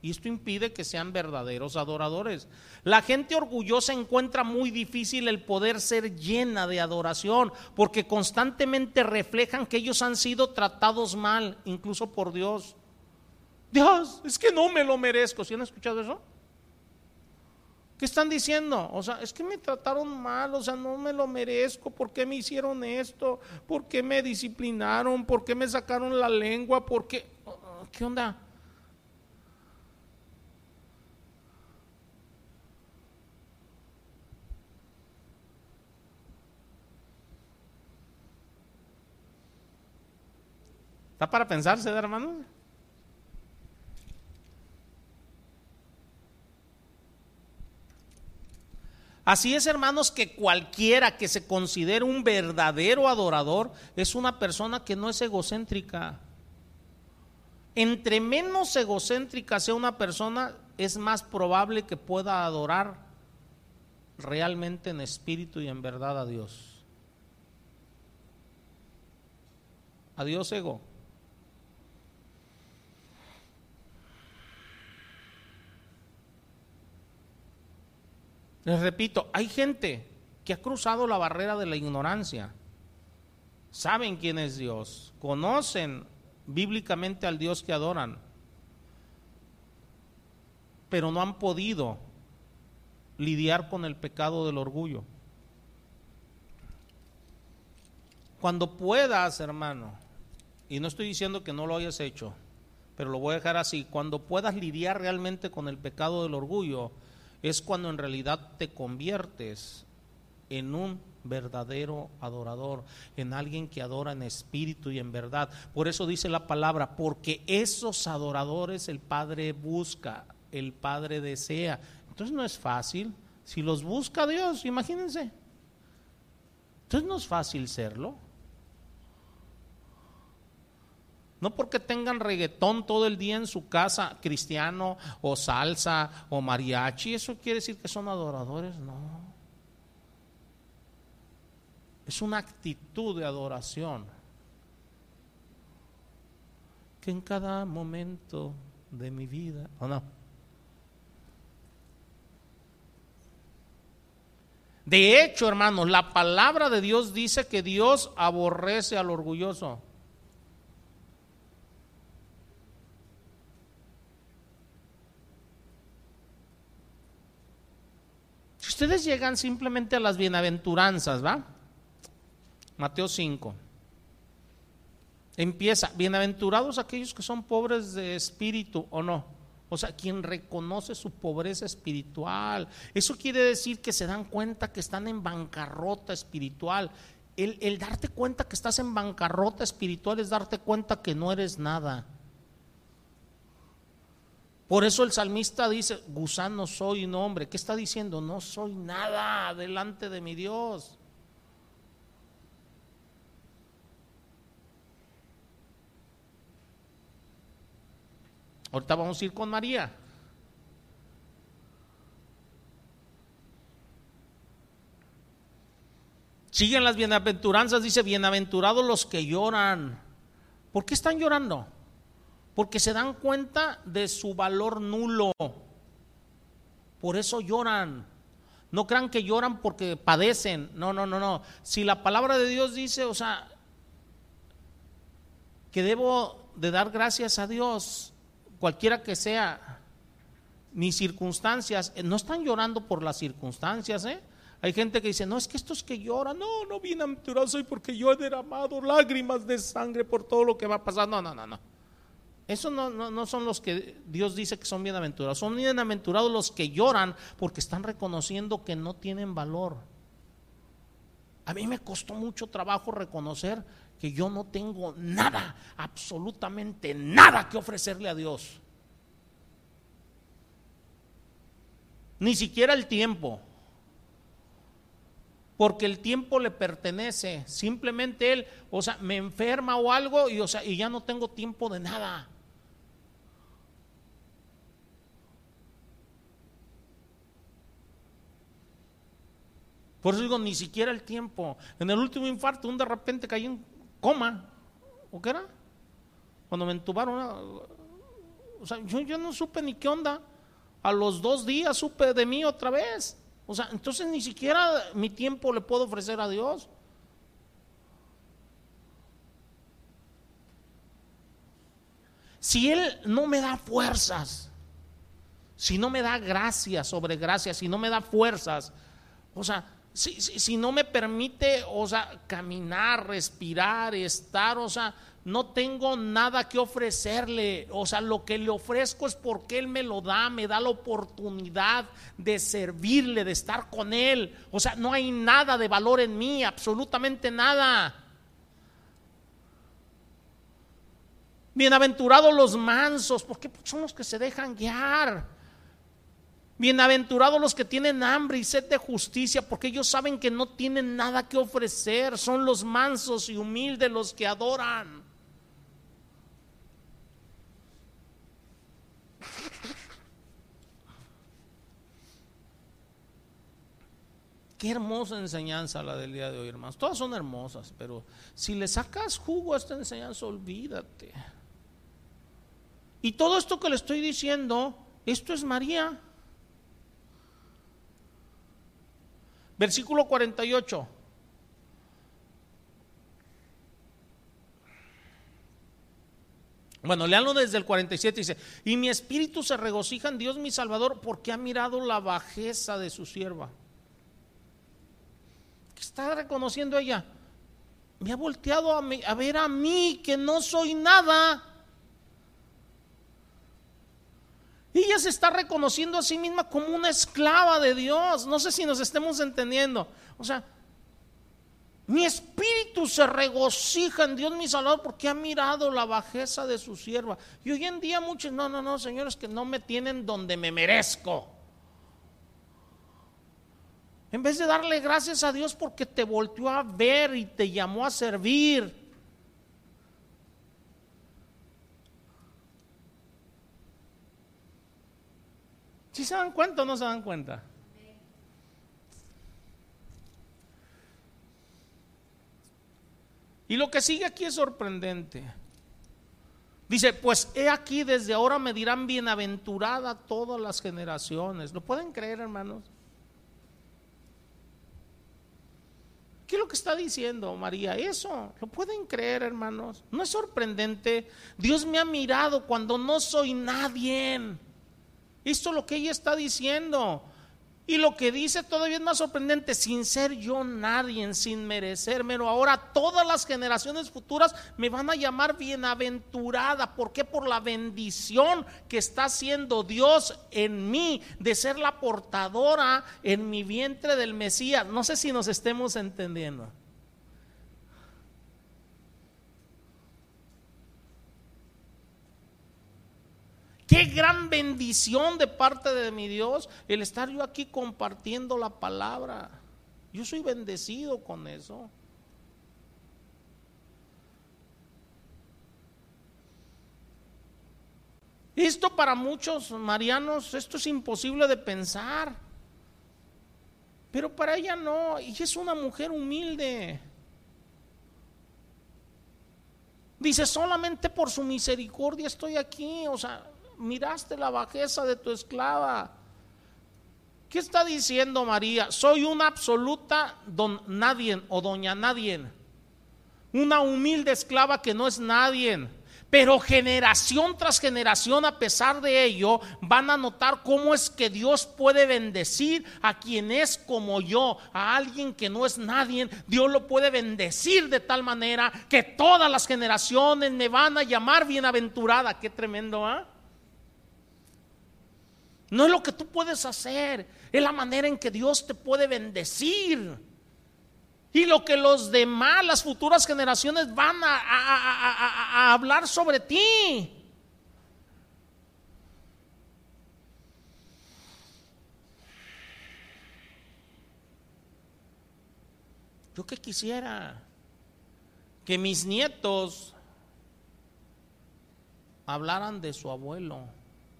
Y esto impide que sean verdaderos adoradores. La gente orgullosa encuentra muy difícil el poder ser llena de adoración, porque constantemente reflejan que ellos han sido tratados mal, incluso por Dios. Dios, es que no me lo merezco. ¿Sí han escuchado eso? ¿Qué están diciendo? O sea, es que me trataron mal, o sea, no me lo merezco. ¿Por qué me hicieron esto? ¿Por qué me disciplinaron? ¿Por qué me sacaron la lengua? ¿Por qué? ¿Qué onda? ¿Está para pensarse, hermano? Así es, hermanos, que cualquiera que se considere un verdadero adorador es una persona que no es egocéntrica. Entre menos egocéntrica sea una persona, es más probable que pueda adorar realmente en espíritu y en verdad a Dios. Adiós, ego. Les repito, hay gente que ha cruzado la barrera de la ignorancia. Saben quién es Dios, conocen bíblicamente al Dios que adoran, pero no han podido lidiar con el pecado del orgullo. Cuando puedas, hermano, y no estoy diciendo que no lo hayas hecho, pero lo voy a dejar así, cuando puedas lidiar realmente con el pecado del orgullo, es cuando en realidad te conviertes en un verdadero adorador, en alguien que adora en espíritu y en verdad. Por eso dice la palabra, porque esos adoradores el Padre busca, el Padre desea. Entonces no es fácil. Si los busca Dios, imagínense. Entonces no es fácil serlo. No porque tengan reggaetón todo el día en su casa, cristiano o salsa o mariachi, eso quiere decir que son adoradores, no. Es una actitud de adoración que en cada momento de mi vida, ¿o no? De hecho, hermanos, la palabra de Dios dice que Dios aborrece al orgulloso. ustedes llegan simplemente a las bienaventuranzas, ¿va? Mateo 5. Empieza, bienaventurados aquellos que son pobres de espíritu o no. O sea, quien reconoce su pobreza espiritual. Eso quiere decir que se dan cuenta que están en bancarrota espiritual. El, el darte cuenta que estás en bancarrota espiritual es darte cuenta que no eres nada. Por eso el salmista dice, gusano soy un hombre. ¿Qué está diciendo? No soy nada delante de mi Dios. Ahorita vamos a ir con María. Siguen las bienaventuranzas, dice, bienaventurados los que lloran. ¿Por qué están llorando? Porque se dan cuenta de su valor nulo. Por eso lloran. No crean que lloran porque padecen. No, no, no, no. Si la palabra de Dios dice, o sea, que debo de dar gracias a Dios, cualquiera que sea mis circunstancias, eh, no están llorando por las circunstancias, ¿eh? Hay gente que dice, no, es que estos que lloran, no, no, bienaventurado soy porque yo he derramado lágrimas de sangre por todo lo que va a pasar. No, no, no, no. Esos no, no, son los que Dios dice que son bienaventurados. Son bienaventurados los que lloran porque están reconociendo que no tienen valor. A mí me costó mucho trabajo reconocer que yo no tengo nada, absolutamente nada que ofrecerle a Dios. Ni siquiera el tiempo. Porque el tiempo le pertenece. Simplemente él, o sea, me enferma o algo y, o sea, y ya no tengo tiempo de nada. Por eso digo, ni siquiera el tiempo. En el último infarto, un de repente caí en coma. ¿O qué era? Cuando me entubaron. O sea, yo, yo no supe ni qué onda. A los dos días supe de mí otra vez. O sea, entonces ni siquiera mi tiempo le puedo ofrecer a Dios. Si Él no me da fuerzas, si no me da gracia sobre gracia, si no me da fuerzas, o sea, si, si, no me permite, o sea, caminar, respirar, estar, o sea, no tengo nada que ofrecerle, o sea, lo que le ofrezco es porque Él me lo da, me da la oportunidad de servirle, de estar con Él, o sea, no hay nada de valor en mí, absolutamente nada. Bienaventurados los mansos, porque son los que se dejan guiar. Bienaventurados los que tienen hambre y sed de justicia, porque ellos saben que no tienen nada que ofrecer. Son los mansos y humildes los que adoran. Qué hermosa enseñanza la del día de hoy, hermanos. Todas son hermosas, pero si le sacas jugo a esta enseñanza, olvídate. Y todo esto que le estoy diciendo, esto es María. Versículo 48. Bueno, leanlo desde el 47, dice, y mi espíritu se regocija en Dios mi Salvador porque ha mirado la bajeza de su sierva. ¿Qué está reconociendo ella? Me ha volteado a, a ver a mí que no soy nada. ella se está reconociendo a sí misma como una esclava de Dios. No sé si nos estemos entendiendo. O sea, mi espíritu se regocija en Dios mi Salvador porque ha mirado la bajeza de su sierva. Y hoy en día muchos, no, no, no, señores, que no me tienen donde me merezco. En vez de darle gracias a Dios porque te volteó a ver y te llamó a servir. ¿Si se dan cuenta o no se dan cuenta? Y lo que sigue aquí es sorprendente. Dice, pues he aquí desde ahora me dirán bienaventurada todas las generaciones. ¿Lo pueden creer, hermanos? ¿Qué es lo que está diciendo María? Eso, ¿lo pueden creer, hermanos? ¿No es sorprendente? Dios me ha mirado cuando no soy nadie. Esto es lo que ella está diciendo. Y lo que dice todavía es más sorprendente, sin ser yo nadie, sin merecérmelo. Ahora todas las generaciones futuras me van a llamar bienaventurada. ¿Por qué? Por la bendición que está haciendo Dios en mí de ser la portadora en mi vientre del Mesías. No sé si nos estemos entendiendo. Qué gran bendición de parte de mi Dios el estar yo aquí compartiendo la palabra. Yo soy bendecido con eso. Esto para muchos marianos, esto es imposible de pensar. Pero para ella no, y es una mujer humilde. Dice, solamente por su misericordia estoy aquí. O sea, miraste la bajeza de tu esclava. ¿Qué está diciendo María? Soy una absoluta don nadie o doña nadie. Una humilde esclava que no es nadie. Pero generación tras generación, a pesar de ello, van a notar cómo es que Dios puede bendecir a quien es como yo, a alguien que no es nadie. Dios lo puede bendecir de tal manera que todas las generaciones me van a llamar bienaventurada. Qué tremendo, ¿ah? No es lo que tú puedes hacer, es la manera en que Dios te puede bendecir. Y lo que los demás, las futuras generaciones van a, hablar sobre ti. Yo que quisiera que mis nietos hablaran de su abuelo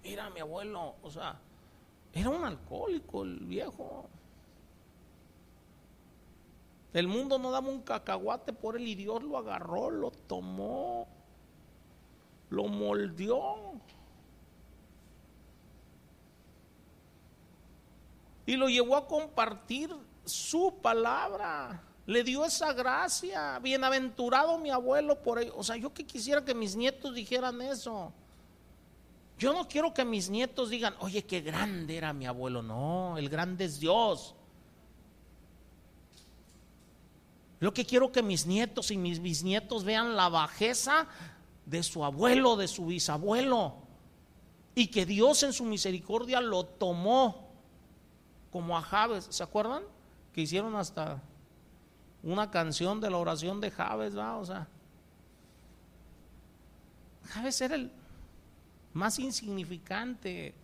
mira mi abuelo, o sea, era un alcohólico el viejo. El mundo no daba un cacahuate por él y Dios lo agarró, lo tomó, lo moldeó. Y lo llevó a compartir su palabra. Le dio esa gracia. Bienaventurado mi abuelo por ello. O sea, yo que quisiera que mis nietos dijeran eso. Yo no quiero que mis nietos digan, oye, qué grande era mi abuelo. No, el grande es Dios. Lo que quiero que mis nietos y mis bisnietos vean la bajeza de su abuelo, de su bisabuelo. Y que Dios en su misericordia lo tomó como a Javes. ¿Se acuerdan? Que hicieron hasta una canción de la oración de Javes, ¿va? O sea, Javes era el más insignificante,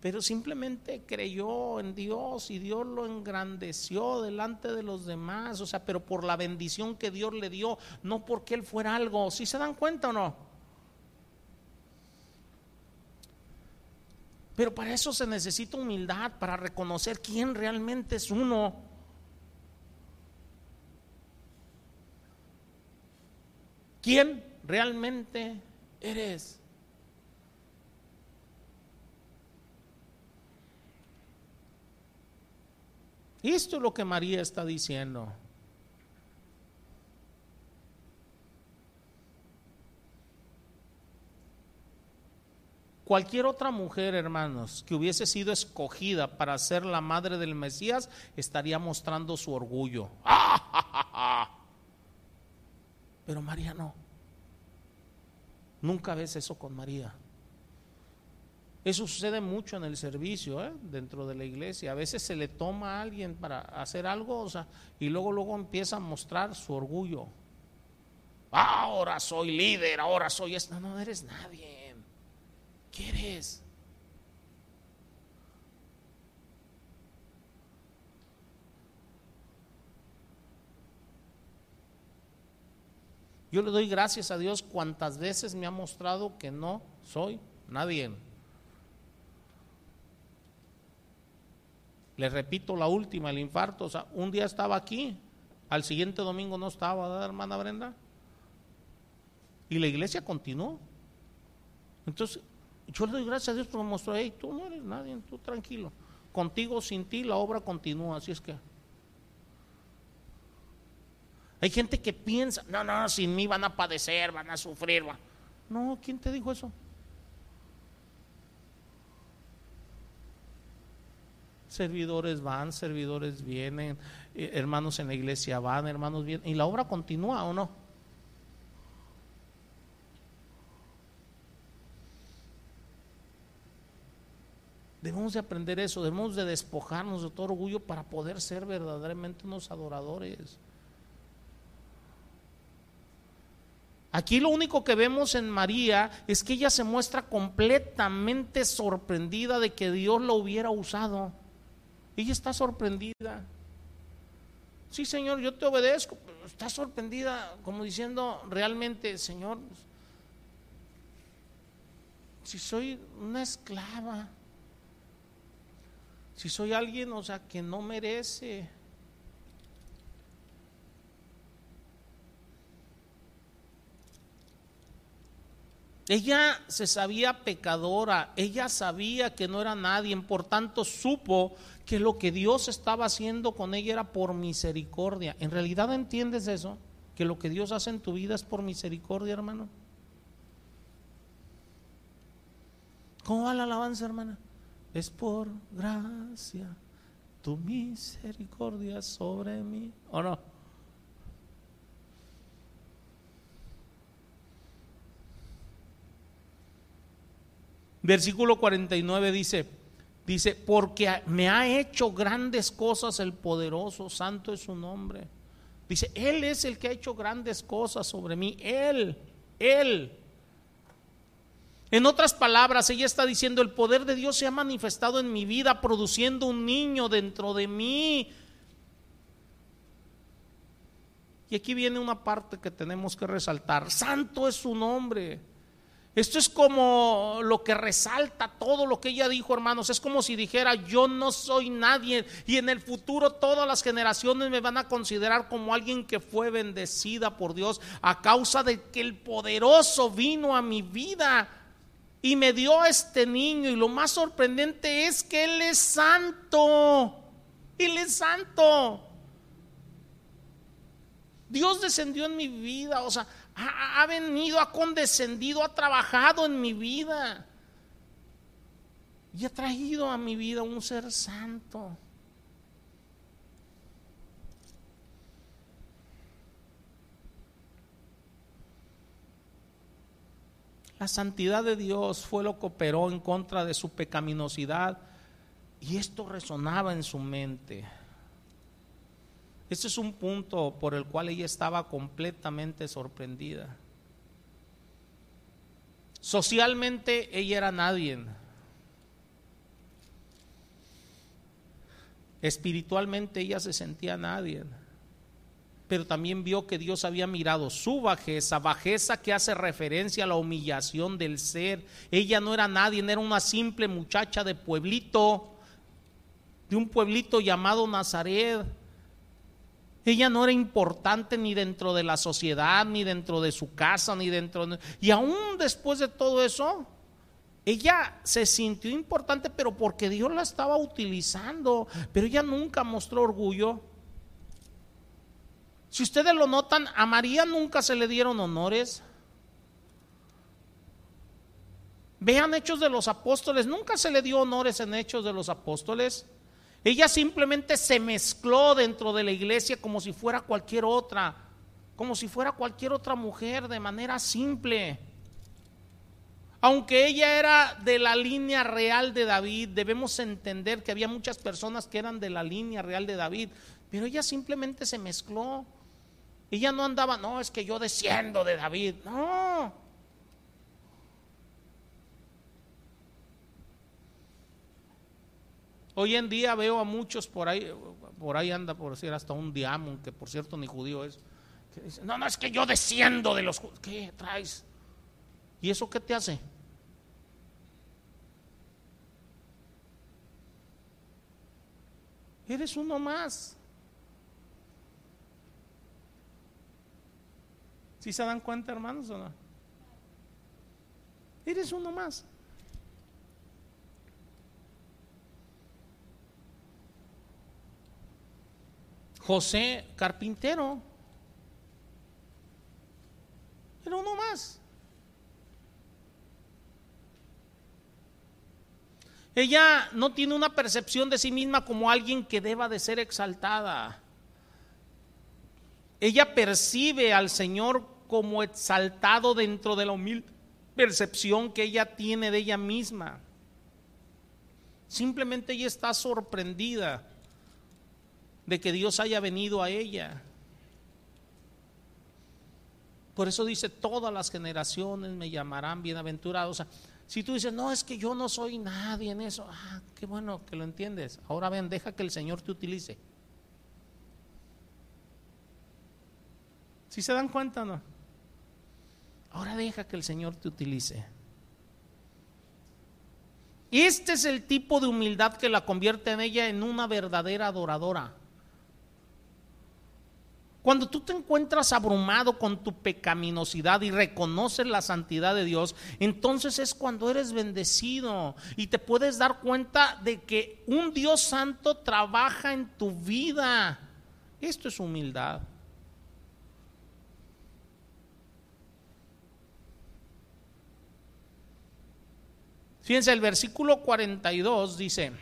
pero simplemente creyó en Dios y Dios lo engrandeció delante de los demás, o sea, pero por la bendición que Dios le dio, no porque él fuera algo, ¿sí se dan cuenta o no? Pero para eso se necesita humildad, para reconocer quién realmente es uno. ¿Quién realmente eres? Esto es lo que María está diciendo. Cualquier otra mujer, hermanos, que hubiese sido escogida para ser la madre del Mesías, estaría mostrando su orgullo. Pero María no. Nunca ves eso con María. Eso sucede mucho en el servicio, ¿eh? dentro de la iglesia. A veces se le toma a alguien para hacer algo, o sea, y luego luego empieza a mostrar su orgullo. Ahora soy líder, ahora soy esto. No, no eres nadie. ¿Qué eres? Yo le doy gracias a Dios cuantas veces me ha mostrado que no soy nadie. Le repito la última, el infarto. O sea, un día estaba aquí, al siguiente domingo no estaba, ¿verdad, hermana Brenda? Y la iglesia continuó. Entonces, yo le doy gracias a Dios por mostrar, hey, tú no eres nadie, tú tranquilo. Contigo, sin ti, la obra continúa, así es que. Hay gente que piensa, no, no, sin mí van a padecer, van a sufrir. No, ¿quién te dijo eso? Servidores van, servidores vienen, eh, hermanos en la iglesia van, hermanos vienen, y la obra continúa o no. Debemos de aprender eso, debemos de despojarnos de todo orgullo para poder ser verdaderamente unos adoradores. Aquí lo único que vemos en María es que ella se muestra completamente sorprendida de que Dios lo hubiera usado. Ella está sorprendida. Sí, Señor, yo te obedezco. está sorprendida como diciendo realmente, Señor, si soy una esclava, si soy alguien, o sea, que no merece Ella se sabía pecadora, ella sabía que no era nadie, por tanto supo que lo que Dios estaba haciendo con ella era por misericordia. ¿En realidad entiendes eso? Que lo que Dios hace en tu vida es por misericordia, hermano. ¿Cómo va la alabanza, hermana? Es por gracia, tu misericordia sobre mí. ¿O no? Versículo 49 dice, dice, porque me ha hecho grandes cosas el poderoso, santo es su nombre. Dice, Él es el que ha hecho grandes cosas sobre mí, Él, Él. En otras palabras, ella está diciendo, el poder de Dios se ha manifestado en mi vida produciendo un niño dentro de mí. Y aquí viene una parte que tenemos que resaltar. Santo es su nombre. Esto es como lo que resalta todo lo que ella dijo, hermanos. Es como si dijera, yo no soy nadie y en el futuro todas las generaciones me van a considerar como alguien que fue bendecida por Dios a causa de que el poderoso vino a mi vida. Y me dio a este niño y lo más sorprendente es que Él es santo. Él es santo. Dios descendió en mi vida, o sea, ha, venido, ha condescendido, ha trabajado en mi vida. Y ha traído a mi vida un ser santo. La santidad de Dios fue lo que operó en contra de su pecaminosidad y esto resonaba en su mente. Este es un punto por el cual ella estaba completamente sorprendida. Socialmente ella era nadie. Espiritualmente ella se sentía nadie pero también vio que Dios había mirado su bajeza, bajeza que hace referencia a la humillación del ser. Ella no era nadie, era una simple muchacha de pueblito, de un pueblito llamado Nazaret. Ella no era importante ni dentro de la sociedad, ni dentro de su casa, ni dentro de... Y aún después de todo eso, ella se sintió importante, pero porque Dios la estaba utilizando. Pero ella nunca mostró orgullo. Si ustedes lo notan, a María nunca se le dieron honores. Vean Hechos de los Apóstoles, nunca se le dio honores en Hechos de los Apóstoles. Ella simplemente se mezcló dentro de la iglesia como si fuera cualquier otra, como si fuera cualquier otra mujer de manera simple. Aunque ella era de la línea real de David, debemos entender que había muchas personas que eran de la línea real de David, pero ella simplemente se mezcló. Ella no andaba, no, es que yo desciendo de David. No. Hoy en día veo a muchos por ahí, por ahí anda por decir hasta un diamond, que por cierto ni judío es, que dice, no, no, es que yo desciendo de los ¿Qué traes? ¿Y eso qué te hace? Eres uno más. ¿Sí se dan cuenta, hermanos, o no? Eres uno más. José Carpintero. Era uno más. Ella no tiene una percepción de sí misma como alguien que deba de ser exaltada. Ella percibe al Señor como exaltado dentro de la humilde percepción que ella tiene de ella misma. Simplemente ella está sorprendida de que Dios haya venido a ella. Por eso dice, todas las generaciones me llamarán bienaventurado. O sea, si tú dices, no, es que yo no soy nadie en eso, ah, qué bueno que lo entiendes. Ahora ven, deja que el Señor te utilice. Si se dan cuenta no? Ahora deja que el Señor te utilice. Este es el tipo de humildad que la convierte en ella en una verdadera adoradora. Cuando tú te encuentras abrumado con tu pecaminosidad y reconoces la santidad de Dios, entonces es cuando eres bendecido y te puedes dar cuenta de que un Dios santo trabaja en tu vida. Esto es humildad. Fíjense, el versículo 42 dice,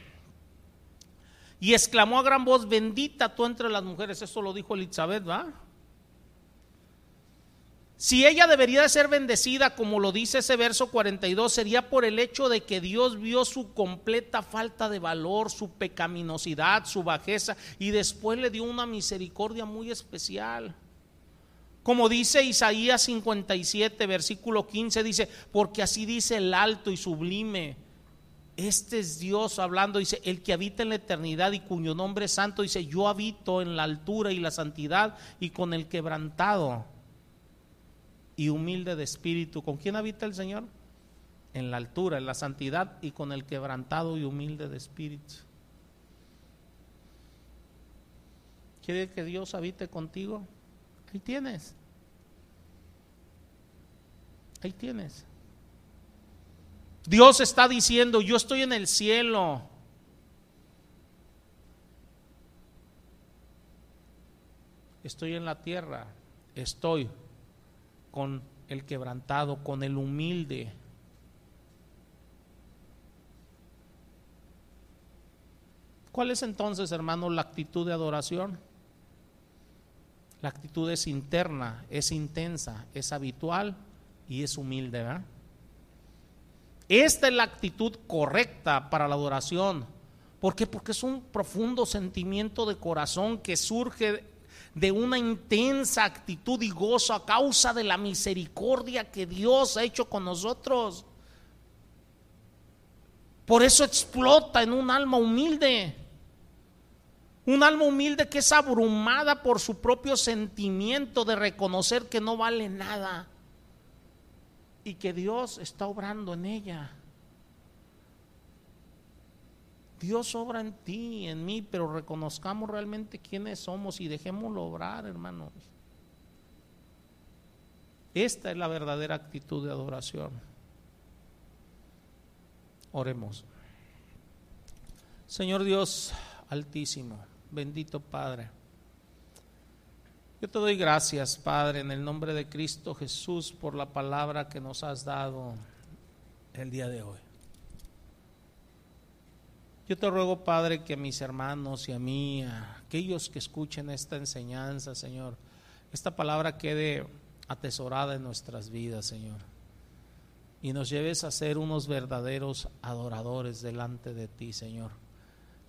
y exclamó a gran voz, bendita tú entre las mujeres. Esto lo dijo Elizabeth, ¿va? Si ella debería de ser bendecida, como lo dice ese verso 42, sería por el hecho de que Dios vio su completa falta de valor, su pecaminosidad, su bajeza, y después le dio una misericordia muy especial. Como dice Isaías 57, versículo 15, dice, porque así dice el alto y sublime. Este es Dios hablando, dice, el que habita en la eternidad y cuyo nombre es santo, dice, yo habito en la altura y la santidad y con el quebrantado y humilde de espíritu. ¿Con quién habita el Señor? En la altura, en la santidad y con el quebrantado y humilde de espíritu. ¿Quiere que Dios habite contigo? Ahí tienes. Ahí tienes. Dios está diciendo, yo estoy en el cielo. Estoy en la tierra. Estoy con el quebrantado, con el humilde. ¿Cuál es entonces, hermano, la actitud de adoración? La actitud es interna, es intensa, es habitual y es humilde. ¿verdad? Esta es la actitud correcta para la adoración. ¿Por qué? Porque es un profundo sentimiento de corazón que surge de una intensa actitud y gozo a causa de la misericordia que Dios ha hecho con nosotros. Por eso explota en un alma humilde. Un alma humilde que es abrumada por su propio sentimiento de reconocer que no vale nada y que Dios está obrando en ella. Dios obra en ti en mí, pero reconozcamos realmente quiénes somos y dejémoslo obrar, hermanos. Esta es la verdadera actitud de adoración. Oremos. Señor Dios altísimo, bendito Padre. Yo te doy gracias, Padre, en el nombre de Cristo Jesús, por la palabra que nos has dado el día de hoy. Yo te ruego, Padre, que a mis hermanos y a mí, a aquellos que escuchen esta enseñanza, Señor, esta palabra quede atesorada en nuestras vidas, Señor. Y nos lleves a ser unos verdaderos adoradores delante de ti, Señor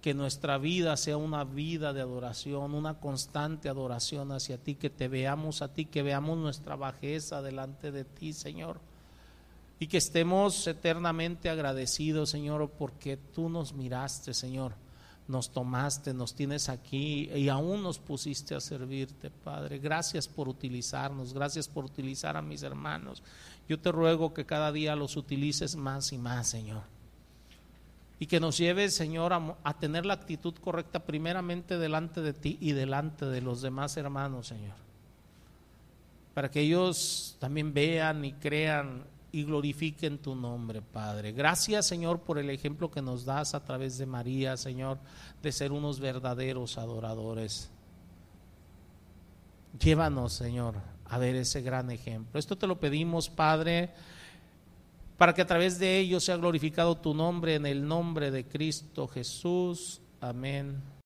que nuestra vida sea una vida de adoración, una constante adoración hacia ti, que te veamos a ti, que veamos nuestra bajeza delante de ti, Señor. Y que estemos eternamente agradecidos, Señor, porque tú nos miraste, Señor. Nos tomaste, nos tienes aquí y aún nos pusiste a servirte, Padre. Gracias por utilizarnos, gracias por utilizar a mis hermanos. Yo te ruego que cada día los utilices más y más, Señor y que nos lleve, Señor, a, tener la actitud correcta primeramente delante de ti y delante de los demás hermanos, Señor. Para que ellos también vean y crean y glorifiquen tu nombre, Padre. Gracias, Señor, por el ejemplo que nos das a través de María, Señor, de ser unos verdaderos adoradores. Llévanos, Señor, a ver ese gran ejemplo. Esto te lo pedimos, Padre para que a través de ellos sea glorificado tu nombre en el nombre de Cristo Jesús. Amén